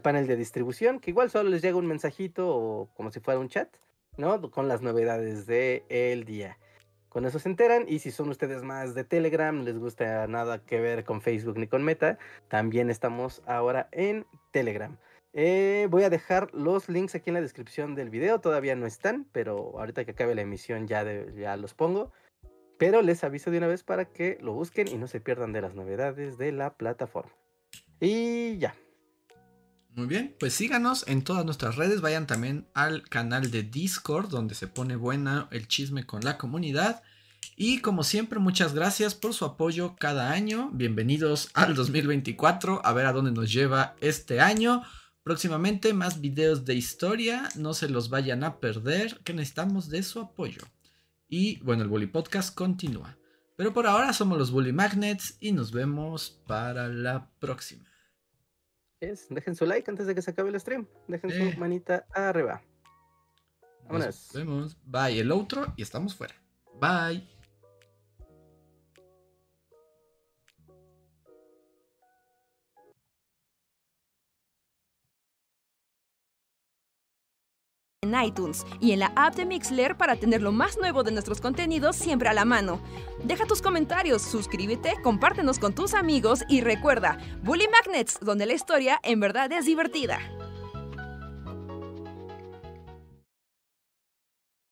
panel de distribución, que igual solo les llega un mensajito o como si fuera un chat, ¿no? Con las novedades del el día. Con eso se enteran y si son ustedes más de Telegram, les gusta nada que ver con Facebook ni con Meta, también estamos ahora en Telegram. Eh, voy a dejar los links aquí en la descripción del video. Todavía no están, pero ahorita que acabe la emisión ya, ya los pongo. Pero les aviso de una vez para que lo busquen y no se pierdan de las novedades de la plataforma. Y ya. Muy bien, pues síganos en todas nuestras redes. Vayan también al canal de Discord, donde se pone buena el chisme con la comunidad. Y como siempre, muchas gracias por su apoyo cada año. Bienvenidos al 2024, a ver a dónde nos lleva este año. Próximamente más videos de historia, no se los vayan a perder, que necesitamos de su apoyo. Y bueno, el Bully Podcast continúa. Pero por ahora somos los Bully Magnets y nos vemos para la próxima. Dejen su like antes de que se acabe el stream. Dejen su manita arriba. Vámonos. Nos vemos. Bye el otro y estamos fuera. Bye. En iTunes y en la app de Mixler para tener lo más nuevo de nuestros contenidos siempre a la mano. Deja tus comentarios, suscríbete, compártenos con tus amigos y recuerda, Bully Magnets, donde la historia en verdad es divertida.